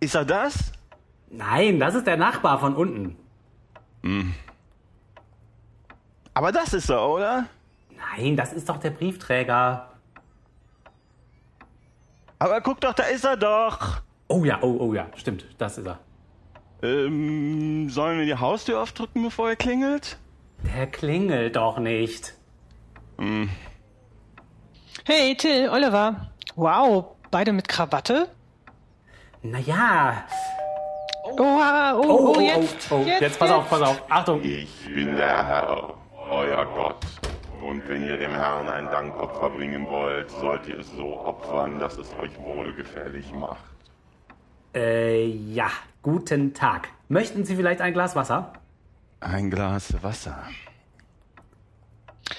Ist er das? Nein, das ist der Nachbar von unten. Aber das ist er, oder? Nein, das ist doch der Briefträger. Aber guck doch, da ist er doch. Oh ja, oh, oh ja, stimmt, das ist er. Ähm, sollen wir die Haustür aufdrücken, bevor er klingelt? Der klingelt doch nicht. Hey, Till, Oliver. Wow, beide mit Krawatte? Naja. Oh, oh, oh, Oh, jetzt, oh, oh, jetzt pass auf, pass auf. Achtung. Ich bin der Herr, euer Gott. Und wenn ihr dem Herrn ein Dankopfer bringen wollt, sollt ihr es so opfern, dass es euch wohlgefällig macht. Äh, ja, guten Tag. Möchten Sie vielleicht ein Glas Wasser? Ein Glas Wasser.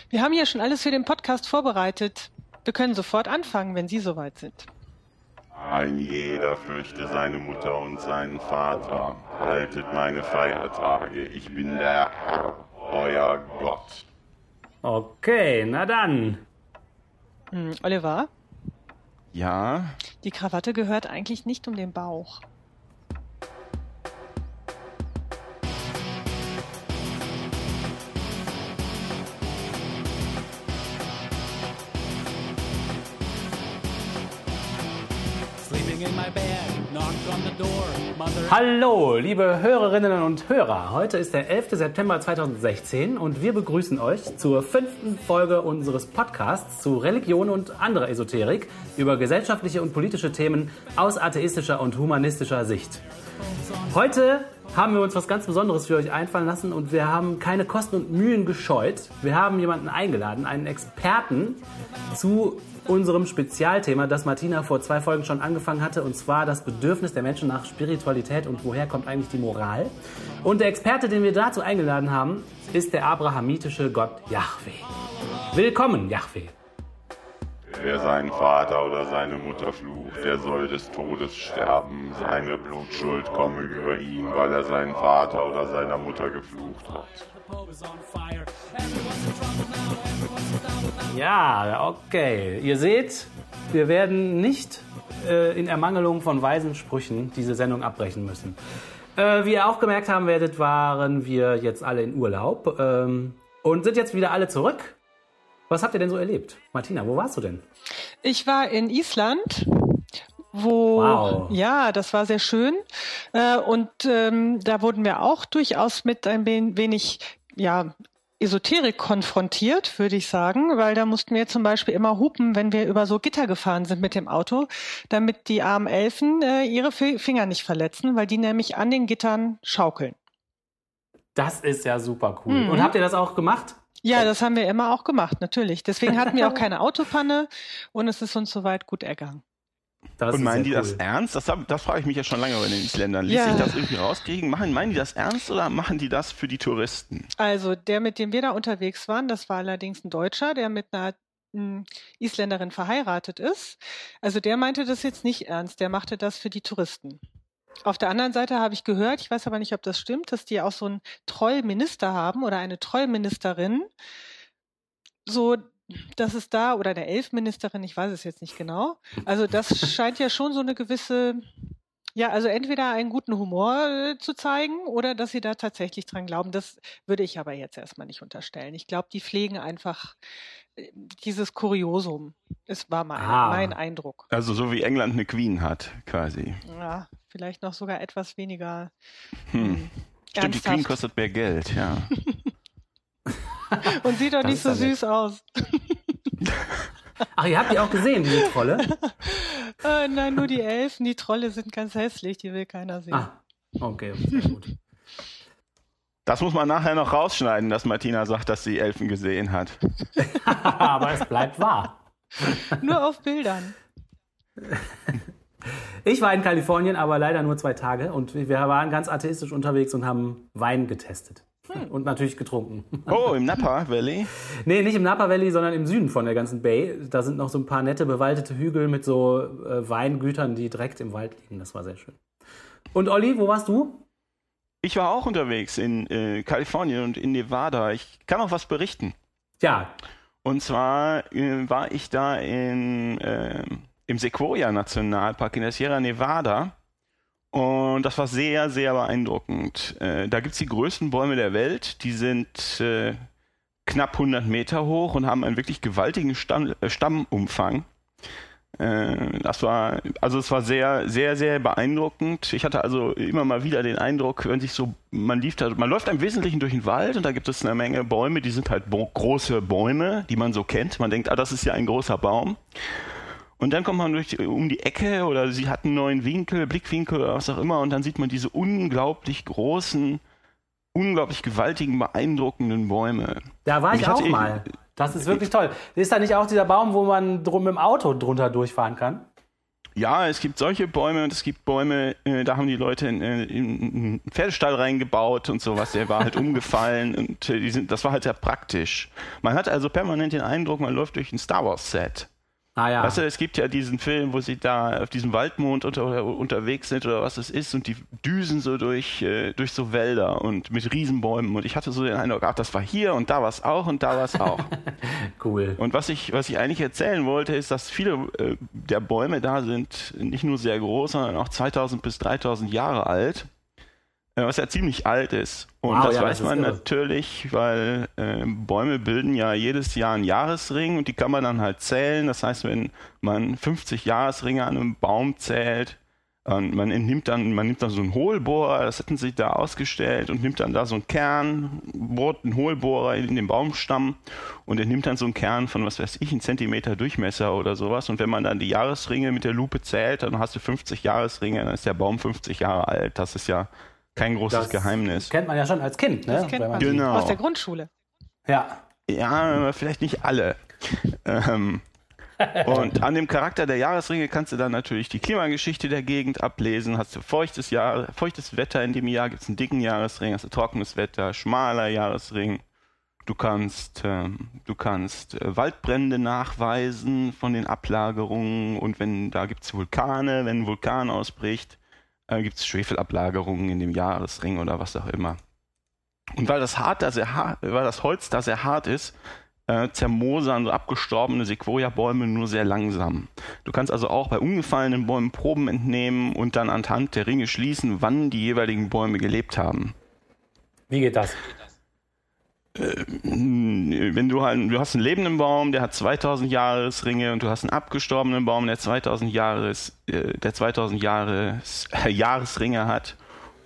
Wir haben ja schon alles für den Podcast vorbereitet. Wir können sofort anfangen, wenn Sie soweit sind. Ein jeder fürchte seine Mutter und seinen Vater. Haltet meine Feiertage. Ich bin der Herr, euer Gott. Okay, na dann. Hm, Oliver, Ja, die Krawatte gehört eigentlich nicht um den Bauch. Hallo, liebe Hörerinnen und Hörer. Heute ist der 11. September 2016 und wir begrüßen euch zur fünften Folge unseres Podcasts zu Religion und anderer Esoterik über gesellschaftliche und politische Themen aus atheistischer und humanistischer Sicht. Heute haben wir uns was ganz Besonderes für euch einfallen lassen und wir haben keine Kosten und Mühen gescheut. Wir haben jemanden eingeladen, einen Experten zu unserem Spezialthema, das Martina vor zwei Folgen schon angefangen hatte, und zwar das Bedürfnis der Menschen nach Spiritualität und woher kommt eigentlich die Moral. Und der Experte, den wir dazu eingeladen haben, ist der abrahamitische Gott Yahweh. Willkommen, Yahweh. Wer seinen Vater oder seine Mutter flucht, der soll des Todes sterben. Seine Blutschuld komme über ihn, weil er seinen Vater oder seiner Mutter geflucht hat. Ja, okay. Ihr seht, wir werden nicht äh, in Ermangelung von weisen Sprüchen diese Sendung abbrechen müssen. Äh, wie ihr auch gemerkt haben werdet, waren wir jetzt alle in Urlaub ähm, und sind jetzt wieder alle zurück. Was habt ihr denn so erlebt? Martina, wo warst du denn? Ich war in Island, wo Wow. ja, das war sehr schön. Äh, und ähm, da wurden wir auch durchaus mit ein wen- wenig ja Esoterik konfrontiert, würde ich sagen, weil da mussten wir zum Beispiel immer hupen, wenn wir über so Gitter gefahren sind mit dem Auto, damit die armen Elfen äh, ihre Fi- Finger nicht verletzen, weil die nämlich an den Gittern schaukeln. Das ist ja super cool. Und habt ihr das auch gemacht? Ja, das haben wir immer auch gemacht, natürlich. Deswegen hatten wir auch keine Autopanne und es ist uns soweit gut ergangen. Das und meinen die das cool. ernst? Das, das frage ich mich ja schon lange bei den Isländern. Ließ Ja. sich das irgendwie rauskriegen? Machen, meinen die das ernst oder machen die das für die Touristen? Also der, mit dem wir da unterwegs waren, das war allerdings ein Deutscher, der mit einer m, Isländerin verheiratet ist. Also der meinte das jetzt nicht ernst, der machte das für die Touristen. Auf der anderen Seite habe ich gehört, ich weiß aber nicht, ob das stimmt, dass die auch so einen Trollminister haben oder eine Trollministerin. So, dass es da, oder eine Elfministerin, ich weiß es jetzt nicht genau. Also das scheint ja schon so eine gewisse, ja, also entweder einen guten Humor äh, zu zeigen oder dass sie da tatsächlich dran glauben. Das würde ich aber jetzt erstmal nicht unterstellen. Ich glaube, die pflegen einfach äh, dieses Kuriosum. Es war mein, Ah. mein Eindruck. Also so wie England eine Queen hat, quasi. Ja, vielleicht noch sogar etwas weniger Hm. Stimmt, die Queen kostet mehr Geld, ja. Und sieht doch nicht so süß aus. Ach, ihr habt die auch gesehen, diese Trolle? Äh, nein, nur die Elfen, die Trolle sind ganz hässlich, die will keiner sehen. Ah, okay, sehr gut. Das muss man nachher noch rausschneiden, dass Martina sagt, dass sie Elfen gesehen hat. Aber es bleibt wahr. Nur auf Bildern. Ich war in Kalifornien, aber leider nur zwei Tage und wir waren ganz atheistisch unterwegs und haben Wein getestet. Und natürlich getrunken. Oh, im Napa Valley. Nee, nicht im Napa Valley, sondern im Süden von der ganzen Bay. Da sind noch so ein paar nette bewaldete Hügel mit so äh, Weingütern, die direkt im Wald liegen. Das war sehr schön. Und Olli, wo warst du? Ich war auch unterwegs in äh, Kalifornien und in Nevada. Ich kann auch was berichten. Ja, Und zwar äh, war ich da in, ähm, im Sequoia Nationalpark in der Sierra Nevada. Und das war sehr, sehr beeindruckend. Äh, da gibt's die größten Bäume der Welt. Die sind äh, knapp 100 Meter hoch und haben einen wirklich gewaltigen Stamm, äh, Stammumfang. Äh, das war, also es war sehr, sehr, sehr beeindruckend. Ich hatte also immer mal wieder den Eindruck, wenn sich so, man lief da, man läuft im Wesentlichen durch den Wald und da gibt es eine Menge Bäume, die sind halt große Bäume, die man so kennt. Man denkt, ah, das ist ja ein großer Baum. Und dann kommt man durch, um die Ecke oder sie hat einen neuen Winkel, Blickwinkel oder was auch immer und dann sieht man diese unglaublich großen, unglaublich gewaltigen, beeindruckenden Bäume. Da war ich, ich auch mal. Das ist wirklich toll. Ist da nicht auch dieser Baum, wo man drum mit dem Auto drunter durchfahren kann? Ja, es gibt solche Bäume und es gibt Bäume, äh, da haben die Leute in, äh, in einen Pferdestall reingebaut und sowas. Der war halt umgefallen und äh, sind, das war halt sehr praktisch. Man hat also permanent den Eindruck, man läuft durch ein Star Wars Set. Ah ja. Weißt du, es gibt ja diesen Film, wo sie da auf diesem Waldmond unter, unterwegs sind oder was es ist und die düsen so durch, äh, durch so Wälder und mit Riesenbäumen und ich hatte so den Eindruck, ach, das war hier und da war es auch und da war es auch. cool. Und was ich, was ich eigentlich erzählen wollte, ist, dass viele äh, der Bäume da sind nicht nur sehr groß, sondern auch 2000 bis 3000 Jahre alt, was ja ziemlich alt ist. Und Wow, das ja, weiß das man irre. natürlich, weil äh, Bäume bilden ja jedes Jahr einen Jahresring und die kann man dann halt zählen. Das heißt, wenn man 50 Jahresringe an einem Baum zählt, und man entnimmt dann, man nimmt dann so einen Hohlbohrer, das hätten sie da ausgestellt und nimmt dann da so einen Kern, bohrt einen Hohlbohrer in den Baumstamm und entnimmt dann so einen Kern von, was weiß ich, einen Zentimeter Durchmesser oder sowas. Und wenn man dann die Jahresringe mit der Lupe zählt, dann hast du 50 Jahresringe, dann ist der Baum 50 Jahre alt. Das ist ja kein großes Das Geheimnis. Kennt man ja schon als Kind, ne? Das kennt man Genau. aus der Grundschule. Ja. Ja, vielleicht nicht alle. ähm, und an dem Charakter der Jahresringe kannst du dann natürlich die Klimageschichte der Gegend ablesen. Hast du feuchtes, Jahr, feuchtes Wetter in dem Jahr, gibt es einen dicken Jahresring, hast du trockenes Wetter, schmaler Jahresring. Du kannst, ähm, du kannst äh, Waldbrände nachweisen von den Ablagerungen und wenn da gibt es Vulkane, wenn ein Vulkan ausbricht, äh, gibt es Schwefelablagerungen in dem Jahresring oder was auch immer. Und weil das, hart da sehr hart, weil das Holz da sehr hart ist, äh, zermosern so abgestorbene Sequoia-Bäume nur sehr langsam. Du kannst also auch bei umgefallenen Bäumen Proben entnehmen und dann anhand der Ringe schließen, wann die jeweiligen Bäume gelebt haben. Wie geht das? Wenn du halt, du hast einen lebenden Baum, der hat 2000 Jahresringe und du hast einen abgestorbenen Baum, der 2000 Jahres, äh, der 2000 Jahres, äh, Jahresringe hat.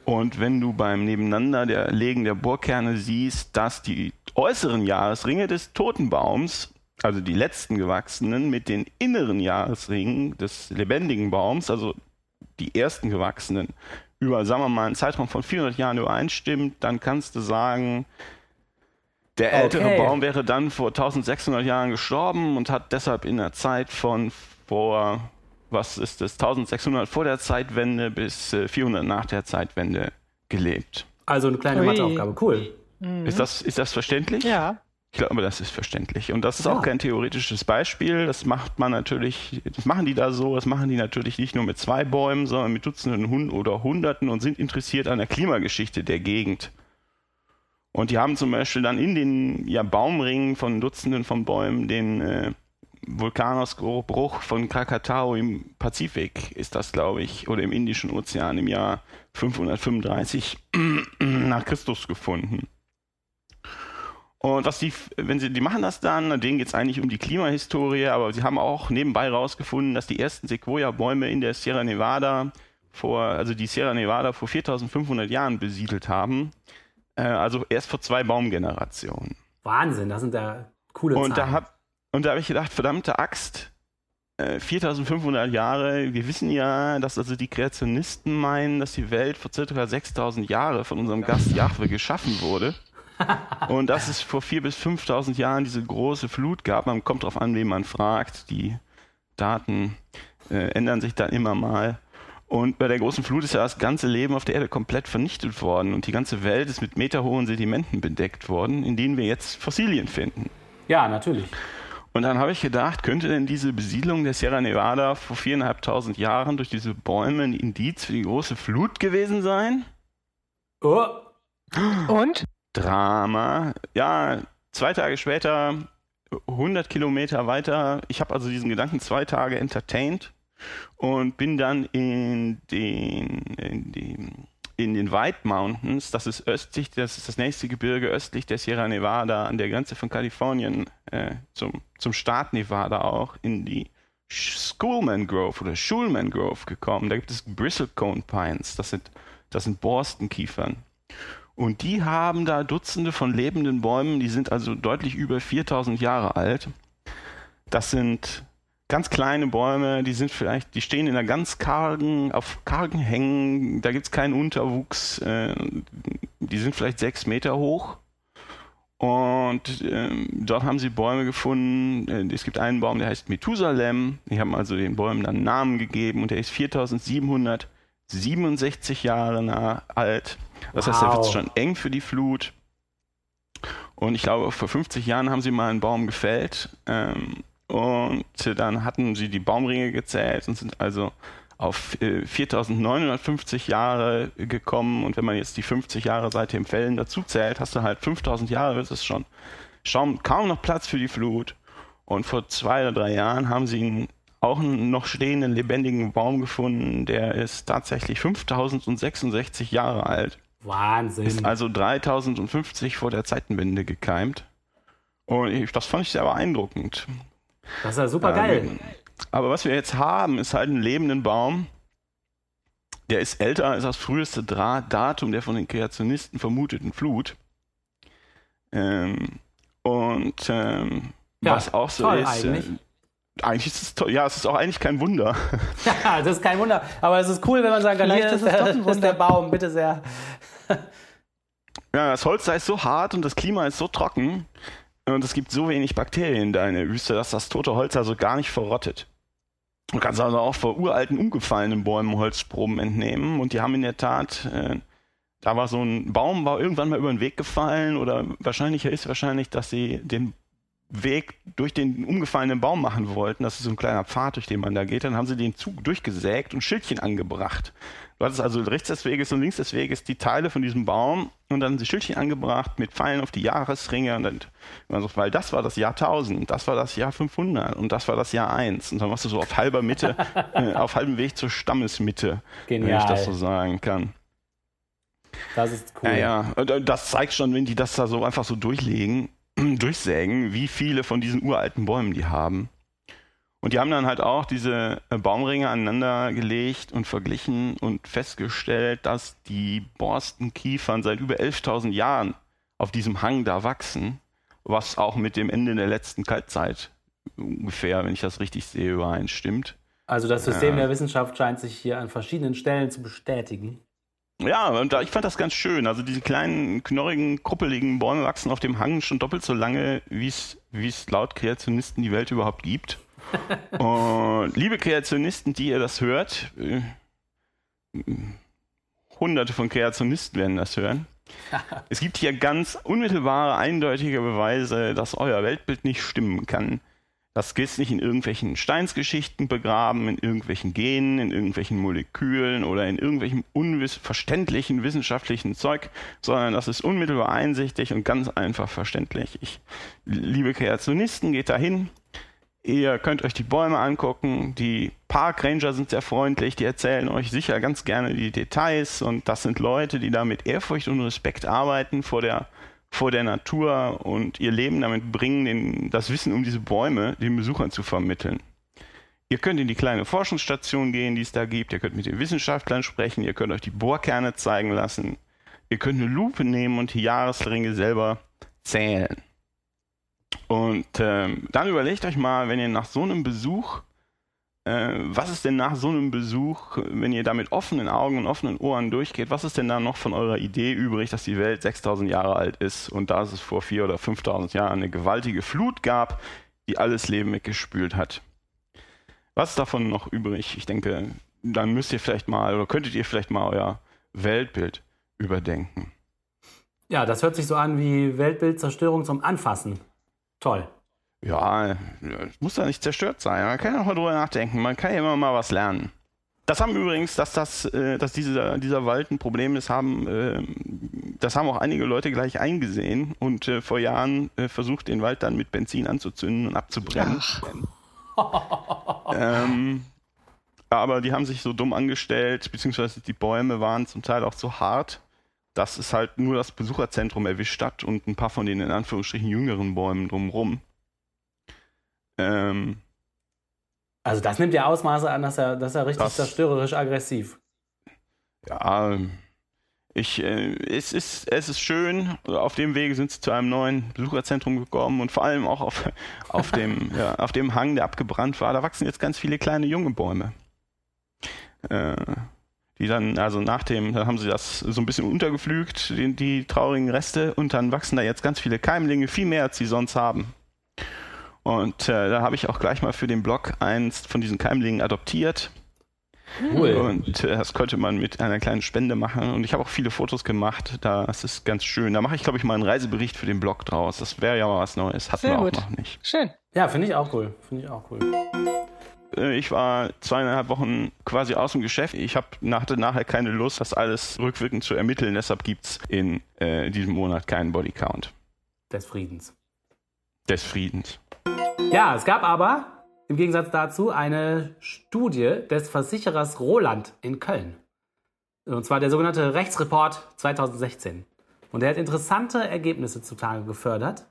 Und wenn du beim Nebeneinander der Legen der Bohrkerne siehst, dass die äußeren Jahresringe des toten Baums, also die letzten gewachsenen, mit den inneren Jahresringen des lebendigen Baums, also die ersten gewachsenen, über, sagen wir mal, einen Zeitraum von 400 Jahren übereinstimmt, dann kannst du sagen, der ältere Okay. Baum wäre dann vor 1600 Jahren gestorben und hat deshalb in der Zeit von vor, was ist das, 1600 vor der Zeitwende bis äh, 400 nach der Zeitwende gelebt. Also eine kleine Ui. Matheaufgabe. Cool. Ist, das, ist das verständlich? Ja. Ich glaube, das ist verständlich. Und das ist Ja. auch kein theoretisches Beispiel. Das macht man natürlich, das machen die da so, das machen die natürlich nicht nur mit zwei Bäumen, sondern mit Dutzenden Hund oder Hunderten und sind interessiert an der Klimageschichte der Gegend. Und die haben zum Beispiel dann in den ja, Baumringen von Dutzenden von Bäumen den äh, Vulkanausbruch von Krakatau im Pazifik, ist das, glaube ich, oder im Indischen Ozean im Jahr 535 nach Christus gefunden. Und was die, wenn sie, die machen das dann, denen geht es eigentlich um die Klimahistorie, aber sie haben auch nebenbei rausgefunden, dass die ersten Sequoia-Bäume in der Sierra Nevada vor, also die Sierra Nevada vor 4500 Jahren besiedelt haben. Äh, also erst vor zwei Baumgenerationen. Wahnsinn, das sind ja coole Und da Zahlen. hab, und da habe ich gedacht, verdammte Axt, äh, 4500 Jahre, wir wissen ja, dass also die Kreationisten meinen, dass die Welt vor circa 6000 Jahre von unserem Gast Jahwe geschaffen wurde. Und dass es vor 4.000 bis 5.000 Jahren diese große Flut gab. Man kommt darauf an, wen man fragt. Die Daten äh, ändern sich dann immer mal. Und bei der großen Flut ist ja das ganze Leben auf der Erde komplett vernichtet worden. Und die ganze Welt ist mit meterhohen Sedimenten bedeckt worden, in denen wir jetzt Fossilien finden. ja, natürlich. Und dann habe ich gedacht, könnte denn diese Besiedlung der Sierra Nevada vor viereinhalbtausend Jahren durch diese Bäume ein Indiz für die große Flut gewesen sein? Oh, Und? Drama. Ja, zwei Tage später, 100 Kilometer weiter. Ich habe also diesen Gedanken zwei Tage entertained. Und bin dann in den, in den, in den White Mountains, das ist östlich, das ist das nächste Gebirge östlich der Sierra Nevada an der Grenze von Kalifornien äh, zum, zum Staat Nevada auch, in die Schoolman Grove oder Schulman Grove gekommen. Da gibt es Bristlecone Pines, das sind, das sind Borstenkiefern. Und die haben da Dutzende von lebenden Bäumen, die sind also deutlich über 4000 Jahre alt. Das sind ganz kleine Bäume, die sind vielleicht, die stehen in einer ganz kargen, auf kargen Hängen, da gibt es keinen Unterwuchs, äh, die sind vielleicht sechs Meter hoch. Und ähm, dort haben sie Bäume gefunden. Äh, es gibt einen Baum, der heißt Methusalem. Die haben also den Bäumen dann einen Namen gegeben und der ist 4767 Jahre alt. Das wow. heißt, der wird schon eng für die Flut. Und ich glaube, vor 50 Jahren haben sie mal einen Baum gefällt. Ähm, und dann hatten sie die Baumringe gezählt und sind also auf 4950 äh, Jahre gekommen. Und wenn man jetzt die 50 Jahre seit dem Fällen dazu zählt, hast du halt 5000 Jahre, das ist schon, schon kaum noch Platz für die Flut. Und vor zwei oder drei Jahren haben sie einen, auch einen noch stehenden lebendigen Baum gefunden, der ist tatsächlich 5066 Jahre alt. Wahnsinn. Ist also 3050 vor der Zeitenwende gekeimt. Und ich, das fand ich sehr beeindruckend. Das ist ja super geil. Ähm, aber was wir jetzt haben, ist halt ein lebenden Baum. Der ist älter als das früheste Datum der von den Kreationisten vermuteten Flut. Ähm, und ähm, ja, was auch so ist. Eigentlich. Äh, eigentlich ist es toll. Ja, es ist auch eigentlich kein Wunder. Ja, das ist kein Wunder. Aber es ist cool, wenn man sagen kann, hier ist, der, ist der Baum, bitte sehr. Ja, das Holz da ist so hart und das Klima ist so trocken, und es gibt so wenig Bakterien in der Wüste, dass das tote Holz also gar nicht verrottet. Du kannst also auch vor uralten, umgefallenen Bäumen Holzproben entnehmen. Und die haben in der Tat, äh, da war so ein Baum, war irgendwann mal über den Weg gefallen oder wahrscheinlicher ist wahrscheinlich, dass sie den Weg durch den umgefallenen Baum machen wollten. Das ist so ein kleiner Pfad, durch den man da geht. Dann haben sie den Zug durchgesägt und Schildchen angebracht. Du hattest also rechts des Weges und links des Weges die Teile von diesem Baum und dann die Schildchen angebracht mit Pfeilen auf die Jahresringe und dann, also, weil das war das Jahr 1000, das war das Jahr 500 und das war das Jahr 1 und dann warst du so auf halber Mitte, äh, auf halbem Weg zur Stammesmitte, Genial. wenn ich das so sagen kann. Das ist cool. Ja, ja, und äh, das zeigt schon, wenn die das da so einfach so durchlegen, durchsägen, wie viele von diesen uralten Bäumen die haben. Und die haben dann halt auch diese äh, Baumringe aneinander gelegt und verglichen und festgestellt, dass die Borstenkiefern seit über 11.000 Jahren auf diesem Hang da wachsen, was auch mit dem Ende der letzten Kaltzeit ungefähr, wenn ich das richtig sehe, übereinstimmt. Also das System äh, der Wissenschaft scheint sich hier an verschiedenen Stellen zu bestätigen. Ja, und da, ich fand das ganz schön. Also diese kleinen, knorrigen, kruppeligen Bäume wachsen auf dem Hang schon doppelt so lange, wie es laut Kreationisten die Welt überhaupt gibt. Und liebe Kreationisten, die ihr das hört, äh, hunderte von Kreationisten werden das hören. es gibt hier ganz unmittelbare, eindeutige Beweise, dass euer Weltbild nicht stimmen kann. Das ist nicht in irgendwelchen Steinsgeschichten begraben, in irgendwelchen Genen, in irgendwelchen Molekülen oder in irgendwelchem unverständlichen wissenschaftlichen Zeug, sondern das ist unmittelbar einsichtig und ganz einfach verständlich. Ich, liebe Kreationisten, geht dahin, Ihr könnt euch die Bäume angucken. Die Park Ranger sind sehr freundlich. Die erzählen euch sicher ganz gerne die Details. Und das sind Leute, die da mit Ehrfurcht und Respekt arbeiten vor der, vor der Natur und ihr Leben damit bringen, den, das Wissen um diese Bäume den Besuchern zu vermitteln. Ihr könnt in die kleine Forschungsstation gehen, die es da gibt. Ihr könnt mit den Wissenschaftlern sprechen. Ihr könnt euch die Bohrkerne zeigen lassen. Ihr könnt eine Lupe nehmen und die Jahresringe selber zählen. Und ähm, dann überlegt euch mal, wenn ihr nach so einem Besuch, äh, was ist denn nach so einem Besuch, wenn ihr da mit offenen Augen und offenen Ohren durchgeht, was ist denn da noch von eurer Idee übrig, dass die Welt 6000 Jahre alt ist und da es vor 4.000 oder 5.000 Jahren eine gewaltige Flut gab, die alles Leben weggespült hat? Was ist davon noch übrig? Ich denke, dann müsst ihr vielleicht mal oder könntet ihr vielleicht mal euer Weltbild überdenken. Ja, das hört sich so an wie Weltbildzerstörung zum Anfassen. Toll. Ja, muss ja nicht zerstört sein. Man kann ja auch mal drüber nachdenken. Man kann ja immer mal was lernen. Das haben übrigens, dass das, äh, dass dieser, dieser Wald ein Problem ist, haben, äh, das haben auch einige Leute gleich eingesehen und äh, vor Jahren versucht, den Wald dann mit Benzin anzuzünden und abzubrennen. ähm, aber die haben sich so dumm angestellt, beziehungsweise die Bäume waren zum Teil auch so hart, dass es halt nur das Besucherzentrum erwischt hat und ein paar von den in Anführungsstrichen jüngeren Bäumen drumherum. Ähm, Also das nimmt ja Ausmaße an, dass er, dass er richtig Das- zerstörerisch aggressiv. Ja, ich, äh, es, ist, es ist schön. Auf dem Wege sind sie zu einem neuen Besucherzentrum gekommen und vor allem auch auf, auf, dem, ja, auf dem Hang, der abgebrannt war. Da wachsen jetzt ganz viele kleine junge Bäume. Äh, die dann, also nach dem, da haben sie das so ein bisschen untergepflügt, die, die traurigen Reste, und dann wachsen da jetzt ganz viele Keimlinge, viel mehr als sie sonst haben. Und äh, da habe ich auch gleich mal für den Blog eins von diesen Keimlingen adoptiert. Cool. Und äh, das konnte man mit einer kleinen Spende machen. Und ich habe auch viele Fotos gemacht. Das ist ganz schön. Da mache ich, glaube ich, mal einen Reisebericht für den Blog draus. Das wäre ja mal was Neues. Hatten Sehr wir auch gut. noch nicht. Schön. Ja, finde ich auch cool. Finde ich auch cool. Äh, Ich war zweieinhalb Wochen quasi aus dem Geschäft. Ich hab, hatte nachher keine Lust, das alles rückwirkend zu ermitteln. Deshalb gibt's in äh, diesem Monat keinen Bodycount Des Friedens. des Friedens. Ja, es gab aber im Gegensatz dazu eine Studie des Versicherers Roland in Köln. Und zwar der sogenannte Rechtsreport 2016. Und der hat interessante Ergebnisse zutage gefördert,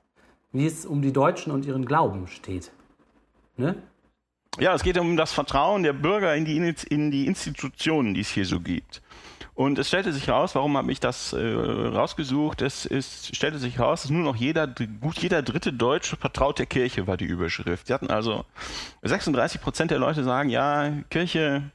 wie es um die Deutschen und ihren Glauben steht. Ne? Ja, es geht um das Vertrauen der Bürger in die, in die Institutionen, die es hier so gibt. Und es stellte sich raus, warum habe ich das äh, rausgesucht? Es ist, stellte sich raus, dass nur noch jeder, gut jeder dritte Deutsche vertraut der Kirche, war die Überschrift. Sie hatten also 36 Prozent der Leute sagen, ja, Kirche,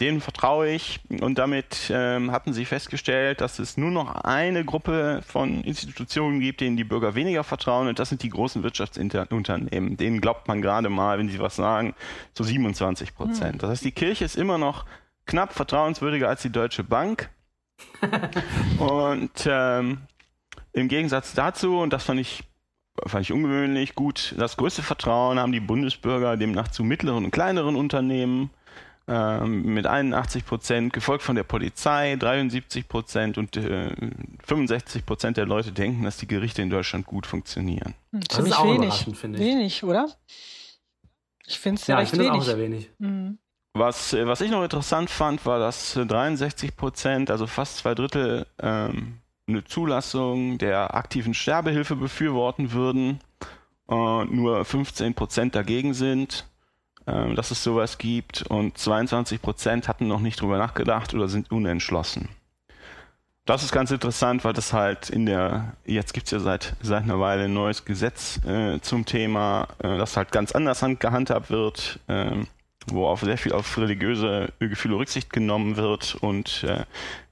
denen vertraue ich. Und damit ähm, hatten sie festgestellt, dass es nur noch eine Gruppe von Institutionen gibt, denen die Bürger weniger vertrauen. Und das sind die großen Wirtschaftsunternehmen. Denen glaubt man gerade mal, wenn sie was sagen, zu 27 Prozent. Das heißt, die Kirche ist immer noch knapp vertrauenswürdiger als die Deutsche Bank. und ähm, im Gegensatz dazu, und das fand ich, fand ich ungewöhnlich, gut, das größte Vertrauen haben die Bundesbürger demnach zu mittleren und kleineren Unternehmen mit 81 Prozent, gefolgt von der Polizei 73 Prozent und äh, 65 Prozent der Leute denken, dass die Gerichte in Deutschland gut funktionieren. Hm, Das Ziemlich ist auch wenig. überraschend, finde ich. Wenig, oder? Ich finde es ja, Ja, ich recht finde es auch wenig. sehr wenig. Mhm. Was, äh, was ich noch interessant fand, war, dass äh, 63 Prozent, also fast zwei Drittel, ähm, eine Zulassung der aktiven Sterbehilfe befürworten würden, äh, nur 15 Prozent dagegen sind, ähm, dass es sowas gibt und 22 Prozent hatten noch nicht drüber nachgedacht oder sind unentschlossen. Das ist ganz interessant, weil das halt in der, jetzt gibt es ja seit, seit einer Weile ein neues Gesetz äh, zum Thema, äh, das halt ganz anders hand- gehandhabt wird, ähm, wo auf sehr viel auf religiöse Gefühle Rücksicht genommen wird und äh,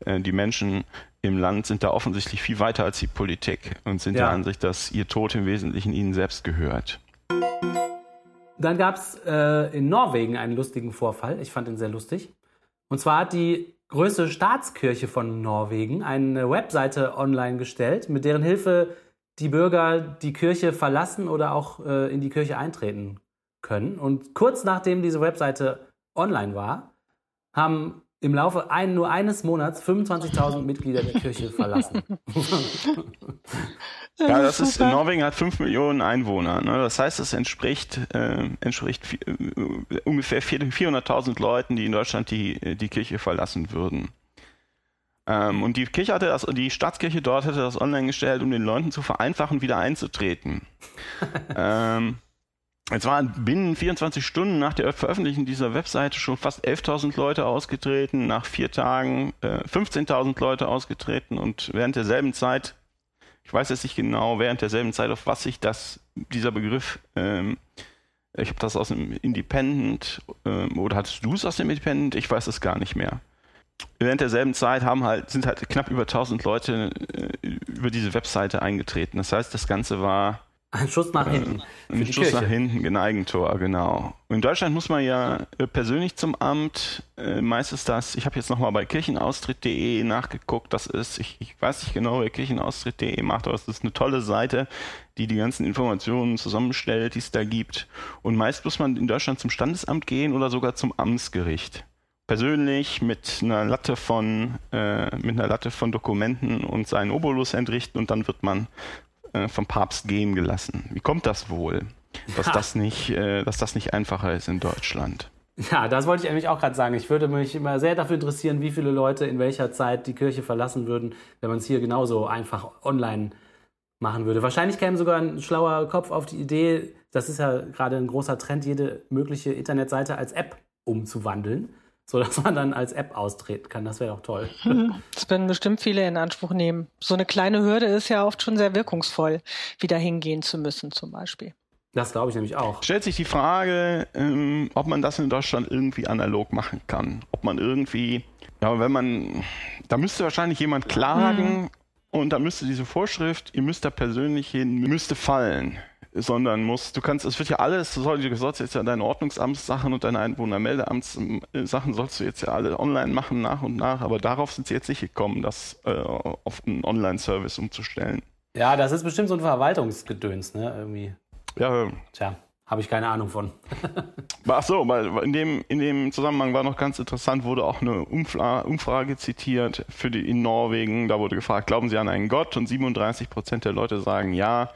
äh, die Menschen im Land sind da offensichtlich viel weiter als die Politik und sind Ja. der Ansicht, dass ihr Tod im Wesentlichen ihnen selbst gehört. Dann gab es äh, in Norwegen einen lustigen Vorfall. Ich fand ihn sehr lustig. Und zwar hat die größte Staatskirche von Norwegen eine Webseite online gestellt, mit deren Hilfe die Bürger die Kirche verlassen oder auch äh, in die Kirche eintreten können. Und kurz nachdem diese Webseite online war, haben im Laufe ein, nur eines Monats 25.000 Mitglieder der Kirche verlassen. Ja, das ist. Norwegen hat 5 Millionen Einwohner. Ne? Das heißt, es entspricht, äh, entspricht vi- äh, ungefähr 400.000 Leuten, die in Deutschland die, die Kirche verlassen würden. Ähm, und die Kirche hatte das, die Staatskirche dort hätte das online gestellt, um den Leuten zu vereinfachen, wieder einzutreten. ähm, es waren binnen 24 Stunden nach der Veröffentlichung dieser Webseite schon fast 11.000 Leute ausgetreten, nach vier Tagen äh, 15.000 Leute ausgetreten und während derselben Zeit ich weiß jetzt nicht genau, während derselben Zeit, auf was sich das, dieser Begriff, ähm, ich habe das aus dem Independent, ähm, oder hattest du es aus dem Independent? Ich weiß es gar nicht mehr. Während derselben Zeit haben halt, sind halt knapp über 1000 Leute äh, über diese Webseite eingetreten. Das heißt, das Ganze war Ein Schuss nach hinten. Für ein Schuss Kirche. nach hinten, ein Eigentor, genau. In Deutschland muss man ja äh, persönlich zum Amt. Äh, meist ist das, ich habe jetzt nochmal bei kirchenaustritt.de nachgeguckt, das ist, ich, ich weiß nicht genau, wer kirchenaustritt.de macht, aber es ist eine tolle Seite, die die ganzen Informationen zusammenstellt, die es da gibt. Und meist muss man in Deutschland zum Standesamt gehen oder sogar zum Amtsgericht. Persönlich mit einer Latte von, äh, mit einer Latte von Dokumenten und seinen Obolus entrichten und dann wird man äh, vom Papst gehen gelassen. Wie kommt das wohl, dass Ja. das nicht, äh, dass das nicht einfacher ist in Deutschland? Ja, das wollte ich eigentlich auch gerade sagen. Ich würde mich immer sehr dafür interessieren, wie viele Leute in welcher Zeit die Kirche verlassen würden, wenn man es hier genauso einfach online machen würde. Wahrscheinlich käme sogar ein schlauer Kopf auf die Idee, das ist ja gerade ein großer Trend, jede mögliche Internetseite als App umzuwandeln, sodass man dann als App austreten kann. Das wäre doch toll. Das werden bestimmt viele in Anspruch nehmen. So eine kleine Hürde ist ja oft schon sehr wirkungsvoll, wieder hingehen zu müssen zum Beispiel. Das glaube ich nämlich auch. Stellt sich die Frage, ähm, ob man das in Deutschland irgendwie analog machen kann. Ob man irgendwie, ja, wenn man, da müsste wahrscheinlich jemand klagen und da müsste diese Vorschrift, ihr müsst da persönlich hin, müsste fallen. Sondern muss, du kannst, es wird ja alles, du sollst, jetzt ja deine Ordnungsamtssachen und deine Einwohnermeldeamtssachen sollst du jetzt ja alle online machen nach und nach, aber darauf sind sie jetzt nicht gekommen, das äh, auf einen Online-Service umzustellen. Ja, das ist bestimmt so ein Verwaltungsgedöns, ne? Irgendwie. Ja, Tja, habe ich keine Ahnung von. Ach so, weil in dem, in dem Zusammenhang war noch ganz interessant, wurde auch eine Umfla Umfrage zitiert für die in Norwegen. Da wurde gefragt, glauben Sie an einen Gott? Und 37 Prozent der Leute sagen ja,